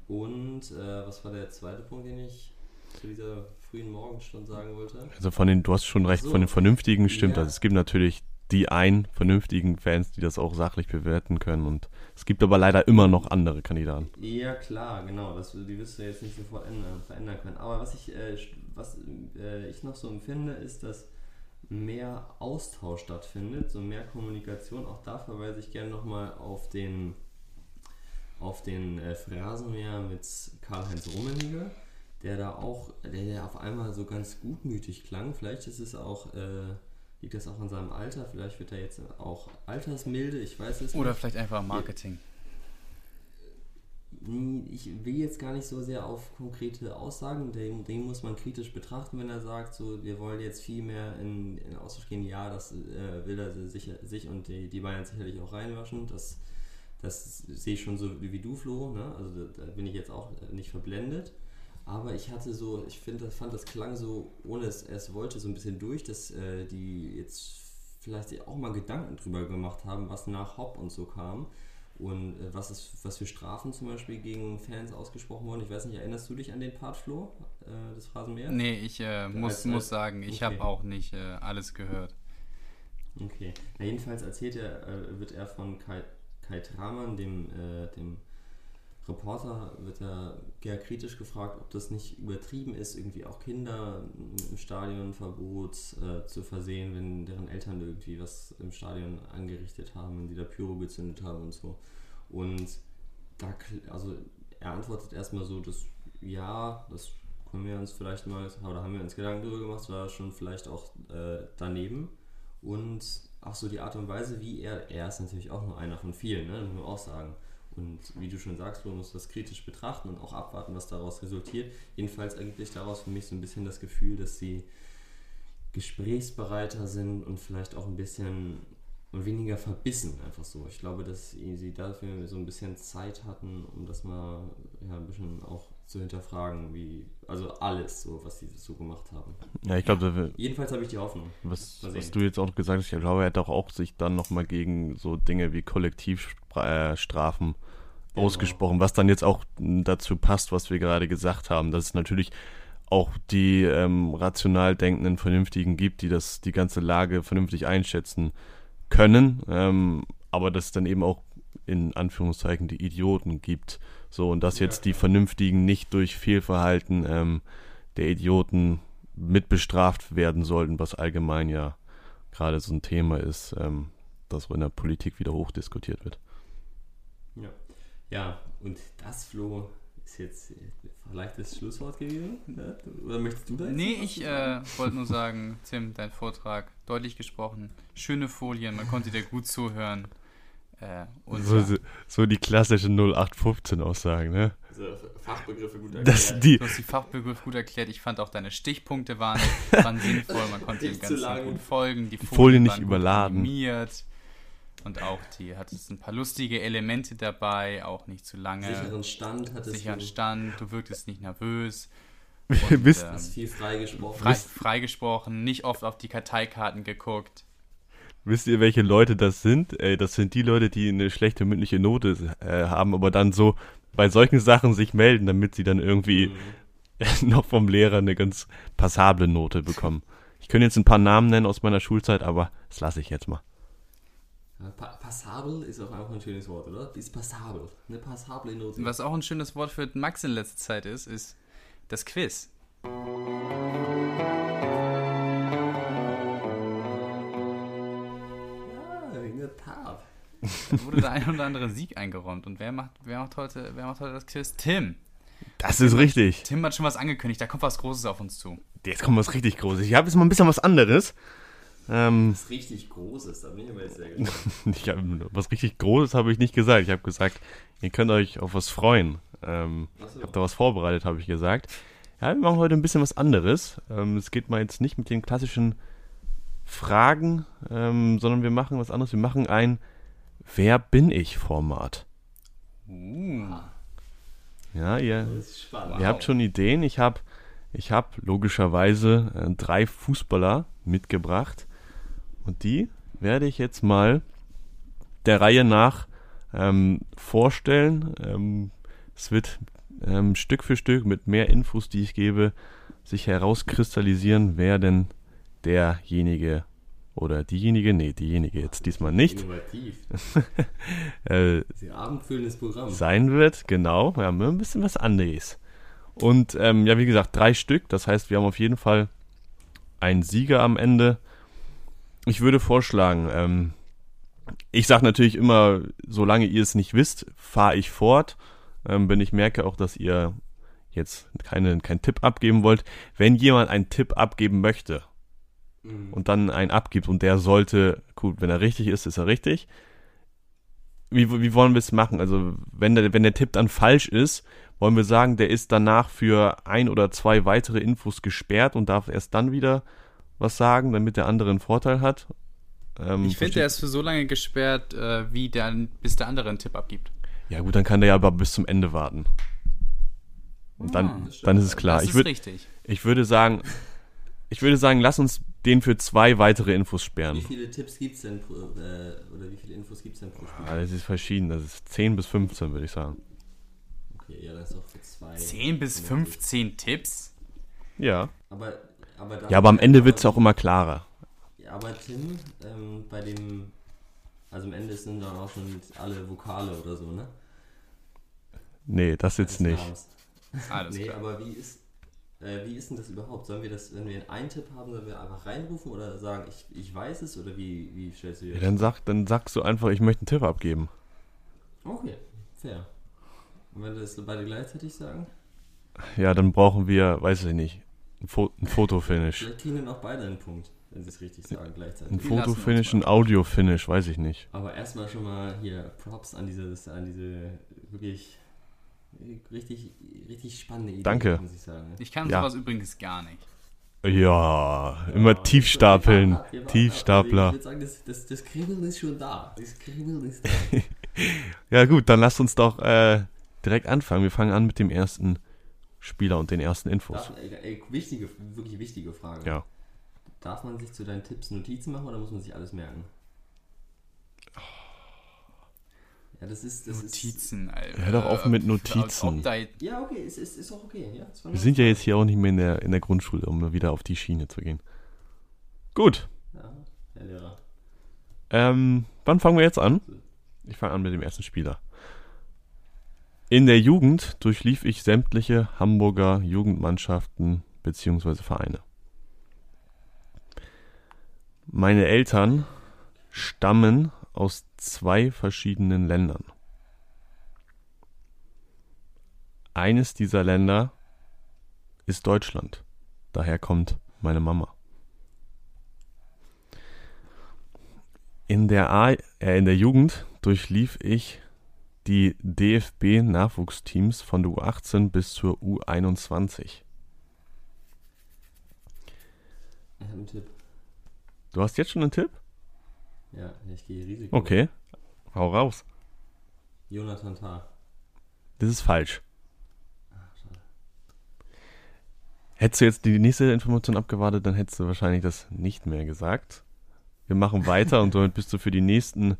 Und äh, was war der zweite Punkt, den ich zu dieser frühen Morgenstunde sagen wollte? Also von den, du hast schon recht, so, von den Vernünftigen stimmt. Ja. Also es gibt natürlich die einen vernünftigen Fans, die das auch sachlich bewerten können. Und es gibt aber leider immer noch andere Kandidaten. Ja, klar, genau. Das, die wirst du jetzt nicht sofort ändern, verändern können. Aber was ich, äh, was äh, ich noch so empfinde, ist, dass mehr Austausch stattfindet, so mehr Kommunikation. Auch da verweise ich gerne nochmal auf den, auf den äh, Phrasenmäher mit Karl-Heinz Rummenigge, der da auch, der, der auf einmal so ganz gutmütig klang. Vielleicht ist es auch äh, Liegt das auch an seinem Alter? Vielleicht wird er jetzt auch altersmilde, ich weiß es nicht. Oder vielleicht einfach Marketing. Ich will jetzt gar nicht so sehr auf konkrete Aussagen, den, den muss man kritisch betrachten, wenn er sagt, so wir wollen jetzt viel mehr in, in Austausch gehen. Ja, das äh, will er sich, sich und die, die Bayern sicherlich auch reinwaschen. Das, das sehe ich schon so wie du, Flo. Ne? Also da, da bin ich jetzt auch nicht verblendet. Aber ich hatte so, ich finde, fand das klang so, ohne es erst wollte, so ein bisschen durch, dass äh, die jetzt vielleicht auch mal Gedanken drüber gemacht haben, was nach Hop und so kam. Und äh, was, ist, was für Strafen zum Beispiel gegen Fans ausgesprochen wurden. Ich weiß nicht, erinnerst du dich an den Part, Flo, äh, des Phrasenmeers? Nee, ich äh, muss, als, muss sagen, ich okay. habe auch nicht äh, alles gehört. Okay. Na, jedenfalls erzählt er, äh, wird er von Kai, Kai Tramann, dem, äh, dem Reporter wird er eher kritisch gefragt, ob das nicht übertrieben ist, irgendwie auch Kinder im Stadionverbot äh, zu versehen, wenn deren Eltern irgendwie was im Stadion angerichtet haben, wenn die da Pyro gezündet haben und so. Und da, also er antwortet erstmal so, dass ja, das können wir uns vielleicht mal, oder haben wir uns Gedanken darüber gemacht, war schon vielleicht auch äh, daneben. Und auch so die Art und Weise, wie er, er ist natürlich auch nur einer von vielen, ne, muss man auch sagen und wie du schon sagst, man muss das kritisch betrachten und auch abwarten, was daraus resultiert. Jedenfalls ergibt sich daraus für mich so ein bisschen das Gefühl, dass sie gesprächsbereiter sind und vielleicht auch ein bisschen weniger verbissen, einfach so. Ich glaube, dass sie dafür so ein bisschen Zeit hatten, um das mal ja, ein bisschen auch zu hinterfragen, wie, also alles, so, was sie so gemacht haben. Ja, ich glaube, jedenfalls habe ich die Hoffnung. Was, was du jetzt auch gesagt hast, ich glaube, er hat auch, sich dann nochmal gegen so Dinge wie Kollektivstrafen genau. ausgesprochen, was dann jetzt auch dazu passt, was wir gerade gesagt haben, dass es natürlich auch die ähm, rational denkenden Vernünftigen gibt, die das, die ganze Lage vernünftig einschätzen können, ähm, aber dass es dann eben auch in Anführungszeichen die Idioten gibt. So, und dass jetzt die Vernünftigen nicht durch Fehlverhalten ähm, der Idioten mitbestraft werden sollten, was allgemein ja gerade so ein Thema ist, ähm, das in der Politik wieder hochdiskutiert wird. Ja. ja, und das, Flo, ist jetzt vielleicht das Schlusswort gewesen? Ne? Oder möchtest du da jetzt Nee, ich äh, wollte nur sagen, Tim, dein Vortrag, deutlich gesprochen, schöne Folien, man konnte dir gut zuhören. Äh, so, so, die klassischen 0815-Aussagen, ne? Fachbegriffe gut erklärt. Das, die, Du hast die Fachbegriffe gut erklärt. Ich fand auch deine Stichpunkte waren, waren sinnvoll. Man konnte dem Ganzen lang. gut folgen. Die Folien, Folie nicht überladen. Animiert. Und auch die hat es ein paar lustige Elemente dabei, auch nicht zu lange. sicheren Stand hattest Sicheren du. Stand, du wirktest nicht nervös. wisst, ähm, Hast viel freigesprochen. Frei, freigesprochen, nicht oft auf die Karteikarten geguckt. Wisst ihr, welche Leute das sind? Ey, das sind die Leute, die eine schlechte mündliche Note äh, haben, aber dann so bei solchen Sachen sich melden, damit sie dann irgendwie Mhm. noch vom Lehrer eine ganz passable Note bekommen. Ich könnte jetzt ein paar Namen nennen aus meiner Schulzeit, aber das lasse ich jetzt mal. Pa passabel ist auch einfach ein schönes Wort, oder? Ist passabel. Eine passable Note. Was auch ein schönes Wort für Max in letzter Zeit ist, ist das Quiz. Tat. Da wurde der ein oder andere Sieg eingeräumt. Und wer macht, wer macht, heute, wer macht heute das Quiz? Tim. Das ist richtig. Tim hat schon was angekündigt, da kommt was Großes auf uns zu. Jetzt kommt was richtig Großes. Ich habe jetzt mal ein bisschen was anderes. Ähm, ist richtig Großes, da bin ich aber jetzt sehr gespannt. ich hab, was richtig Großes habe ich nicht gesagt. Ich habe gesagt, ihr könnt euch auf was freuen. Ähm, Achso. Ich habe da was vorbereitet, habe ich gesagt. Ja, wir machen heute ein bisschen was anderes. Ähm, es geht mal jetzt nicht mit den klassischen Fragen, ähm, sondern wir machen was anderes. Wir machen ein Wer bin ich Format. Uh. Ja, ihr. Wow. ihr habt schon Ideen. Ich habe ich hab logischerweise äh, drei Fußballer mitgebracht. Und die werde ich jetzt mal der Reihe nach ähm, vorstellen. Ähm, es wird ähm, Stück für Stück mit mehr Infos, die ich gebe, sich herauskristallisieren, wer denn derjenige oder diejenige, nee, diejenige jetzt diesmal nicht, Innovativ. äh, Sehr abendfüllendes Programm. sein wird. Genau, wir haben ein bisschen was anderes. Und ähm, ja, wie gesagt, drei Stück. Das heißt, wir haben auf jeden Fall einen Sieger am Ende. Ich würde vorschlagen, ähm, ich sage natürlich immer, solange ihr es nicht wisst, fahre ich fort. Ähm, wenn ich merke auch, dass ihr jetzt keine, keinen Tipp abgeben wollt. Wenn jemand einen Tipp abgeben möchte Mhm. und dann einen abgibt und der sollte, gut, wenn er richtig ist, ist er richtig. Wie, wie wollen wir es machen? Also, wenn der, wenn der Tipp dann falsch ist, wollen wir sagen, der ist danach für ein oder zwei weitere Infos gesperrt und darf erst dann wieder was sagen, damit der andere einen Vorteil hat. Ähm, Ich finde, der ist für so lange gesperrt, äh, wie der, bis der andere einen Tipp abgibt. Ja gut, dann kann der ja aber bis zum Ende warten. Und dann, Ah, dann ist es klar. das Ich, ist würd, richtig. ich würde sagen, ich würde sagen, lass uns den für zwei weitere Infos sperren. Wie viele Tipps gibt es denn pro, äh, oder wie viele Infos gibt es denn pro Spiel? Ah, das ist verschieden. Das ist 10 bis 15, würde ich sagen. Okay, ja, das ist doch für zwei. 10 bis 15 Tipps? Ja. Aber, aber, Ja, aber am Ende wird es auch immer klarer. Ja, aber Tim, ähm, bei dem, also am Ende sind dann auch schon alle Vokale oder so, ne? Nee, das jetzt nicht. Alles nee, klar. aber wie ist, äh, wie ist denn das überhaupt? Sollen wir das, wenn wir einen Tipp haben, sollen wir einfach reinrufen oder sagen, ich, ich weiß es oder wie, wie stellst du dir Ja, dann, sag, dann sagst du einfach, ich möchte einen Tipp abgeben. Okay, fair. Und wenn wir das beide gleichzeitig sagen? Ja, dann brauchen wir, weiß ich nicht, ein, Fo ein Fotofinish. Vielleicht kriegen auch beide einen Punkt, wenn sie es richtig sagen gleichzeitig. Ein Fotofinish, ein Audiofinish, weiß ich nicht. Aber erstmal schon mal hier Props an dieses, an diese wirklich richtig, richtig spannende Idee, Danke. muss ich sagen. Ich kann Ja. sowas übrigens gar nicht. Ja, immer Ja, tiefstapeln. Also Tiefstapler. Ich würde sagen, das, das, das Kribbeln ist schon da. Das Kribbeln ist da. Ja gut, dann lasst uns doch äh, direkt anfangen. Wir fangen an mit dem ersten Spieler und den ersten Infos. Darf, ey, ey, wichtige, wirklich wichtige Frage. Ja. Darf man sich zu deinen Tipps Notizen machen oder muss man sich alles merken? Ja, das ist. Das Notizen, Alter. Hör doch auf mit Notizen. Ist, ja, okay, ist, ist, ist auch okay. Ja, ist Wir sind ja jetzt hier auch nicht mehr in der, in der Grundschule, um wieder auf die Schiene zu gehen. Gut, Ja, Herr Lehrer. ähm, wann fangen wir jetzt an? Ich fange an mit dem ersten Spieler. In der Jugend durchlief ich sämtliche Hamburger Jugendmannschaften bzw. Vereine. Meine Eltern stammen aus zwei verschiedenen Ländern. Eines dieser Länder ist Deutschland. Daher kommt meine Mama. In der, A äh, in der Jugend durchlief ich die DFB-Nachwuchsteams von der U18 bis zur U21? Ich habe einen Tipp. Du hast jetzt schon einen Tipp? Ja, ich gehe Risiko. Okay, hau raus. Jonathan Tah. Das ist falsch. Hättest du jetzt die nächste Information abgewartet, dann hättest du wahrscheinlich das nicht mehr gesagt. Wir machen weiter und somit bist du für die nächsten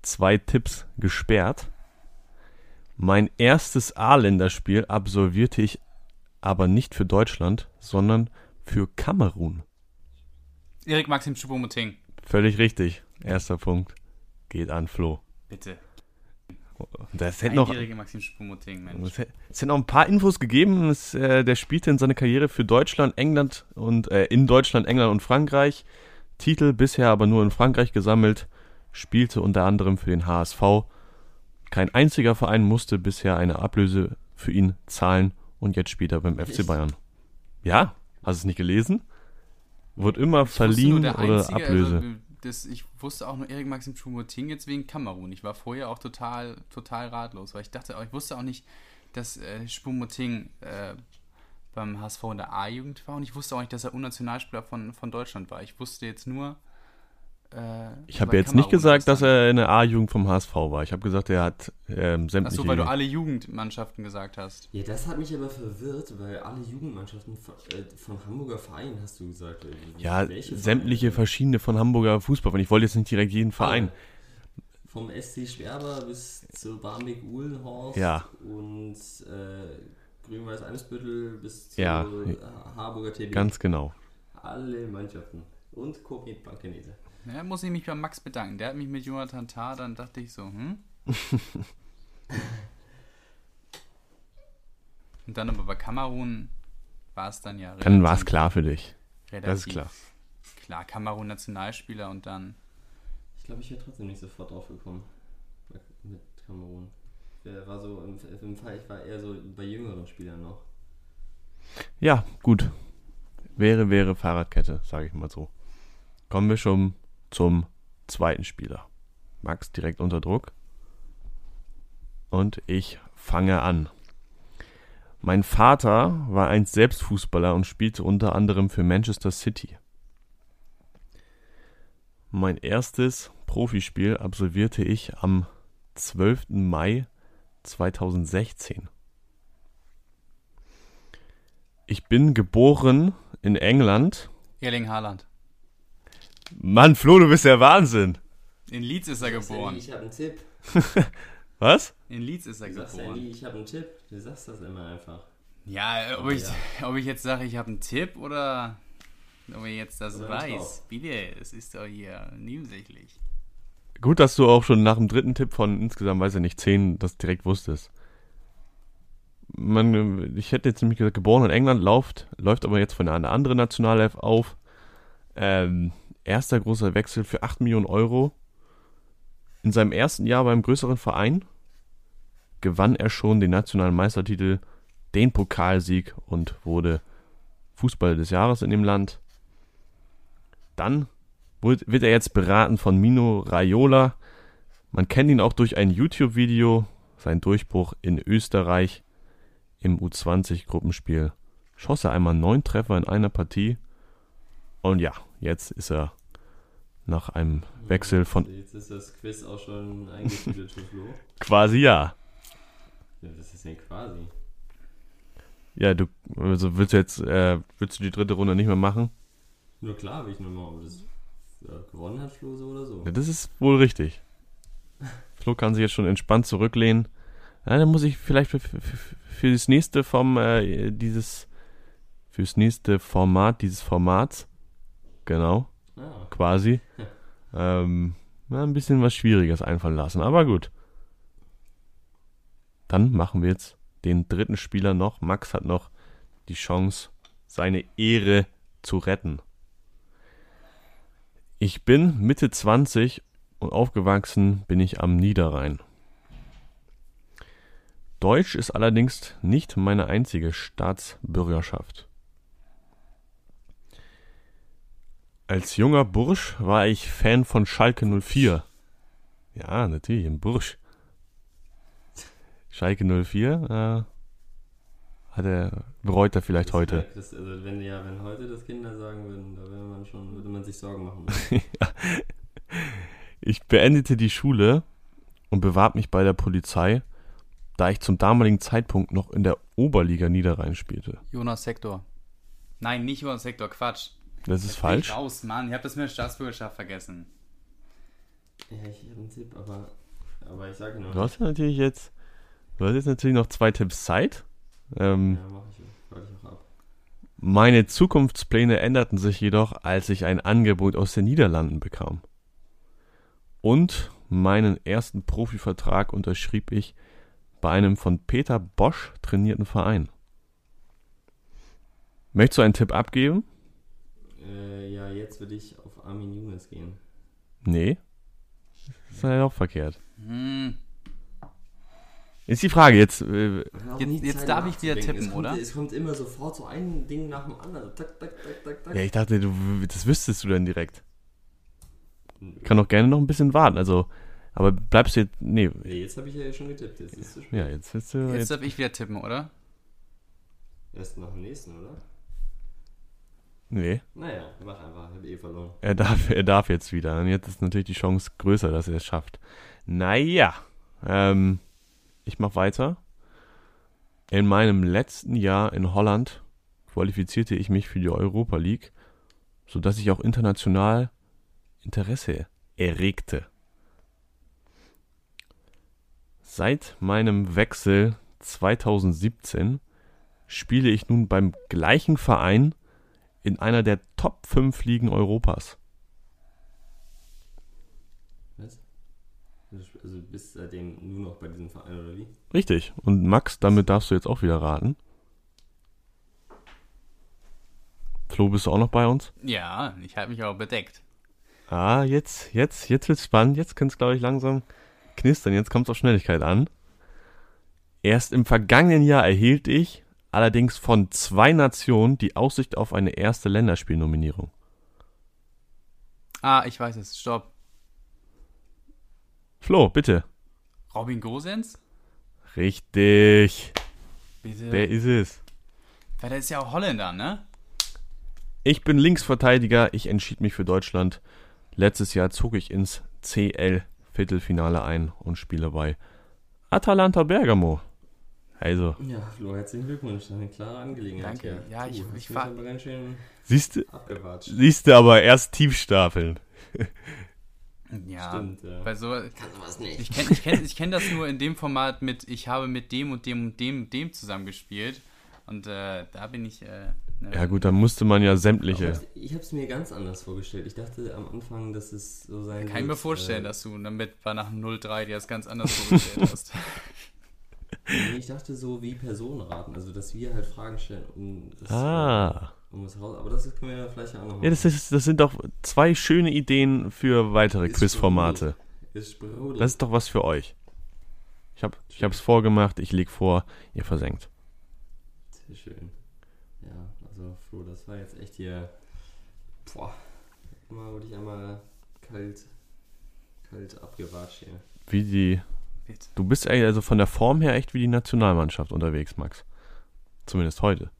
zwei Tipps gesperrt. Mein erstes A-Länderspiel absolvierte ich aber nicht für Deutschland, sondern für Kamerun. Erik Maxim Choupo-Moting. Völlig richtig. Erster Punkt geht an Flo. Bitte. Das hätte noch, es hätte es hätte noch ein paar Infos gegeben. Es, äh, der spielte in seiner Karriere für Deutschland, England und äh, in Deutschland, England und Frankreich. Titel bisher aber nur in Frankreich gesammelt. Spielte unter anderem für den HSV. Kein einziger Verein musste bisher eine Ablöse für ihn zahlen und jetzt spielt er beim FC? Bayern. Ja, hast du es nicht gelesen? Wird immer Ich verliehen der oder einzige, Ablöse. Also, das, ich wusste auch nur Erik Maxim Choupo-Moting jetzt wegen Kamerun. Ich war vorher auch total, total ratlos, weil ich dachte, auch- ich wusste auch nicht, dass äh, Choupo-Moting äh, beim HSV in der A-Jugend war und ich wusste auch nicht, dass er Unnationalspieler von, von Deutschland war. Ich wusste jetzt nur. Äh, ich habe jetzt nicht gesagt, dass er in der A-Jugend vom HSV war. Ich habe gesagt, er hat ähm, sämtliche. Achso, weil du alle Jugendmannschaften gesagt hast. Ja, das hat mich aber verwirrt, weil alle Jugendmannschaften von, äh, vom Hamburger Verein, hast du gesagt. ja, welche sämtliche Vereine? verschiedene von Hamburger Fußball. Und ich wollte jetzt nicht direkt jeden Verein. Vom SC Schwerber bis zu Barmbek Uhlenhorst Ja. und äh, Grün-Weiß Eimsbüttel bis zu Ja. Harburger TB. Ganz genau. Alle Mannschaften. Und Komet Bankenese. Ja, muss ich mich bei Max bedanken. Der hat mich mit Jonathan Tah, dann dachte ich so, hm? Und dann aber bei Kamerun war es dann ja Dann war es klar für dich. Das ist klar. Klar, Kamerun Nationalspieler und dann. Ich glaube, ich wäre trotzdem nicht sofort drauf gekommen. Bei- Mit Kamerun. Der war so im, im Fall, ich war eher so bei jüngeren Spielern noch. Ja, gut. Wäre, wäre Fahrradkette, sage ich mal so. Kommen wir schon zum zweiten Spieler. Max direkt unter Druck. Und ich fange an. Mein Vater war einst selbst Fußballer und spielte unter anderem für Manchester City. Mein erstes Profispiel absolvierte ich am 12. Mai 2016. Ich bin geboren in England. Erling Haaland. Mann, Flo, du bist der Wahnsinn. In Leeds ist er Du sagst ja geboren. nie, ich habe einen Tipp. Was? In Leeds ist er Du sagst ja geboren. nie, ich habe einen Tipp. Du sagst das immer einfach. Ja, ob ich, ja. ob ich jetzt sage, ich habe einen Tipp oder ob ich jetzt das Oder weiß. Bitte, es ist doch hier nebensächlich. Gut, dass du auch schon nach dem dritten Tipp von insgesamt, weiß ich nicht, zehn das direkt wusstest. Man, ich hätte jetzt nämlich gesagt, geboren in England, läuft, läuft aber jetzt von einer anderen Nationalelf auf. Ähm, erster großer Wechsel für 8 Millionen Euro. In seinem ersten Jahr beim größeren Verein gewann er schon den nationalen Meistertitel, den Pokalsieg und wurde Fußballer des Jahres in dem Land. Dann wird er jetzt beraten von Mino Raiola. Man kennt ihn auch durch ein YouTube-Video, sein Durchbruch in Österreich im U20-Gruppenspiel. Schoss er einmal neun Treffer in einer Partie. Und ja, jetzt ist er nach einem Wechsel von Jetzt ist das Quiz auch schon eingetütet für Flo. quasi ja. Ja, was ist denn quasi? Ja, du also willst du jetzt äh, willst du die dritte Runde nicht mehr machen? Nur klar, will ich nur mal, ob das ja, gewonnen hat, Flo, so oder so. Ja, das ist wohl richtig. Flo kann sich jetzt schon entspannt zurücklehnen. Ja, dann muss ich vielleicht für, für, für- für das nächste vom äh, dieses fürs nächste Format dieses Formats genau Ah, quasi ähm, na, ein bisschen was Schwieriges einfallen lassen. Aber gut. Dann machen wir jetzt den dritten Spieler noch. Max hat noch die Chance, seine Ehre zu retten. Ich bin Mitte 20 und aufgewachsen bin ich am Niederrhein. Deutsch ist allerdings nicht meine einzige Staatsbürgerschaft. Als junger Bursch war ich Fan von Schalke 04. Ja, natürlich, ein Bursch. Schalke 04, äh, hat er, bereut er vielleicht Das heute. merkt Das, also wenn ja, wenn heute das Kinder sagen würden, da wäre man schon, würde man sich Sorgen machen. Ich beendete die Schule und bewarb mich bei der Polizei, da ich zum damaligen Zeitpunkt noch in der Oberliga Niederrhein spielte. Jonas Sektor. Nein, nicht Jonas Sektor, Quatsch. Das ist falsch. Ich raus, Mann. Ich habe das mit der Staatsbürgerschaft vergessen. ja, ich habe einen Tipp, aber, aber ich sage noch. Du hast ja natürlich jetzt, du hast jetzt natürlich noch zwei Tipps Zeit. Ähm, Ja, mach ich, warte ich auch ab. Meine Zukunftspläne änderten sich jedoch, als ich ein Angebot aus den Niederlanden bekam. Und meinen ersten Profivertrag unterschrieb ich bei einem von Peter Bosch trainierten Verein. Möchtest du einen Tipp abgeben? Äh, ja, jetzt würde ich auf Armin Younes gehen. Nee. Das ist ja auch verkehrt. Hm. Ist die Frage jetzt. Äh, Jetzt- jetzt darf ich wieder nachzudenken. tippen, es kommt, oder? Es kommt immer sofort so ein Ding nach dem anderen. Tak, tak, tak, tak, tak. ja, ich dachte, du, das wüsstest du dann direkt. Ich kann auch gerne noch ein bisschen warten. Also, aber bleibst du jetzt. Nee. Nee, jetzt habe ich ja schon getippt. Jetzt ist es Ja, jetzt du. Jetzt Jetzt, darf ich wieder tippen, oder? erst nach dem nächsten, oder? Nee. Naja, mach einfach. Ich habe eh verloren. Er darf, er darf jetzt wieder. Und jetzt ist natürlich die Chance größer, dass er es schafft. Naja, ähm, ich mach weiter. In meinem letzten Jahr in Holland qualifizierte ich mich für die Europa League, sodass ich auch international Interesse erregte. Seit meinem Wechsel 2017 spiele ich nun beim gleichen Verein in einer der Top 5 Ligen Europas. Was? Also du bist seitdem nur noch bei diesem Verein, oder wie? Richtig. Und Max, damit darfst du jetzt auch wieder raten. Flo, bist du auch noch bei uns? Ja, ich habe mich aber bedeckt. Ah, jetzt, jetzt, jetzt wird's spannend. Jetzt könnte es, glaube ich, langsam knistern. Jetzt kommt es auf Schnelligkeit an. Erst im vergangenen Jahr erhielt ich allerdings von zwei Nationen die Aussicht auf eine erste Länderspielnominierung. Ah, ich weiß es. Stopp. Flo, bitte. Robin Gosens? Richtig. Bitte. Wer ist es? Weil der ist ja auch Holländer, ne? Ich bin Linksverteidiger. Ich entschied mich für Deutschland. Letztes Jahr zog ich ins CL-Viertelfinale ein und spiele bei Atalanta Bergamo. Also, Ja, Flo, herzlichen Glückwunsch. Eine klare Angelegenheit Danke. Ja, ich- ich fahr- aber ganz schön siehst siehst du aber erst Tiefstapeln. Ja. Stimmt, ja. Weil so, Kann was nicht. ich kenne ich kenn, ich kenn das nur in dem Format mit, ich habe mit dem und dem und dem und dem zusammengespielt. Und äh, da bin ich. Äh, ne, Ja gut, dann musste man ja sämtliche. Ich habe es mir ganz anders vorgestellt. Ich dachte am Anfang, dass es so sein Kann ich mir wird, vorstellen, äh, dass du damit bei nach dem 03 dir das ganz anders vorgestellt hast. Nee, ich dachte so wie Personenraten, also dass wir halt Fragen stellen, um das, Ah. um das raus. Aber das können wir ja vielleicht auch noch Ja, das, ist, das sind doch zwei schöne Ideen für weitere Quizformate. Das ist doch was für euch. Ich habe ich hab's vorgemacht, ich leg vor, ihr versenkt. Sehr schön. Ja, also Flo, das war jetzt echt hier. Boah. Mal wurde ich einmal kalt, kalt abgewatscht hier. Wie die. Du bist also von der Form her echt wie die Nationalmannschaft unterwegs, Max. Zumindest heute.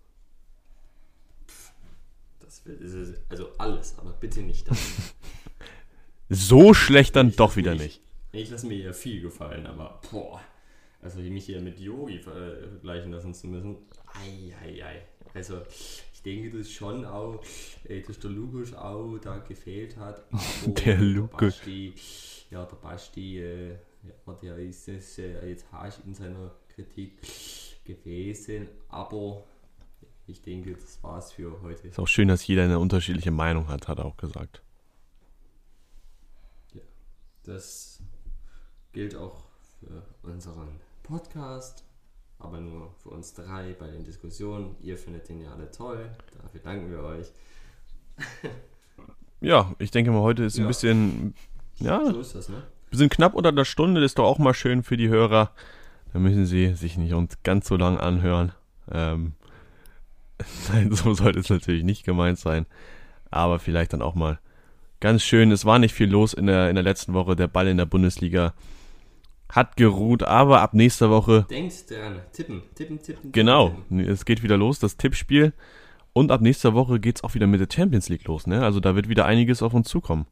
Das es- also alles, aber bitte nicht das. So schlecht dann Ich doch wieder mich- nicht. Ich lasse mir hier viel gefallen, aber boah. Also mich hier mit Yogi vergleichen lassen zu müssen. Ei, ei, ei. Also ich denke, dass schon auch, äh, dass der Lukas auch da gefehlt hat. Der Lukas. Ja, der Basti, äh, ja, es äh, jetzt harsch in seiner Kritik gewesen. Aber ich denke, das war's für heute. Ist auch schön, dass jeder eine unterschiedliche Meinung hat, hat er auch gesagt. Das gilt auch für unseren Podcast, aber nur für uns drei bei den Diskussionen. Ihr findet den ja alle toll, dafür danken wir euch. Ja, ich denke mal, heute ist ein Ja. bisschen. Ja, So ist das, ne? Wir sind knapp unter der Stunde, das ist doch auch mal schön für die Hörer. Da müssen sie sich nicht uns ganz so lang anhören. Ähm, nein, so sollte es natürlich nicht gemeint sein. Aber vielleicht dann auch mal ganz schön. Es war nicht viel los in der, in der letzten Woche. Der Ball in der Bundesliga hat geruht, aber ab nächster Woche. Denkst dran, tippen, tippen, tippen. tippen genau, es geht wieder los, das Tippspiel. Und ab nächster Woche geht es auch wieder mit der Champions League los. Ne? Also da wird wieder einiges auf uns zukommen.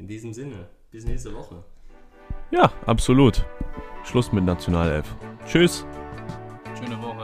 In diesem Sinne, bis nächste Woche. Ja, absolut. Schluss mit Nationalelf. Tschüss. Schöne Woche.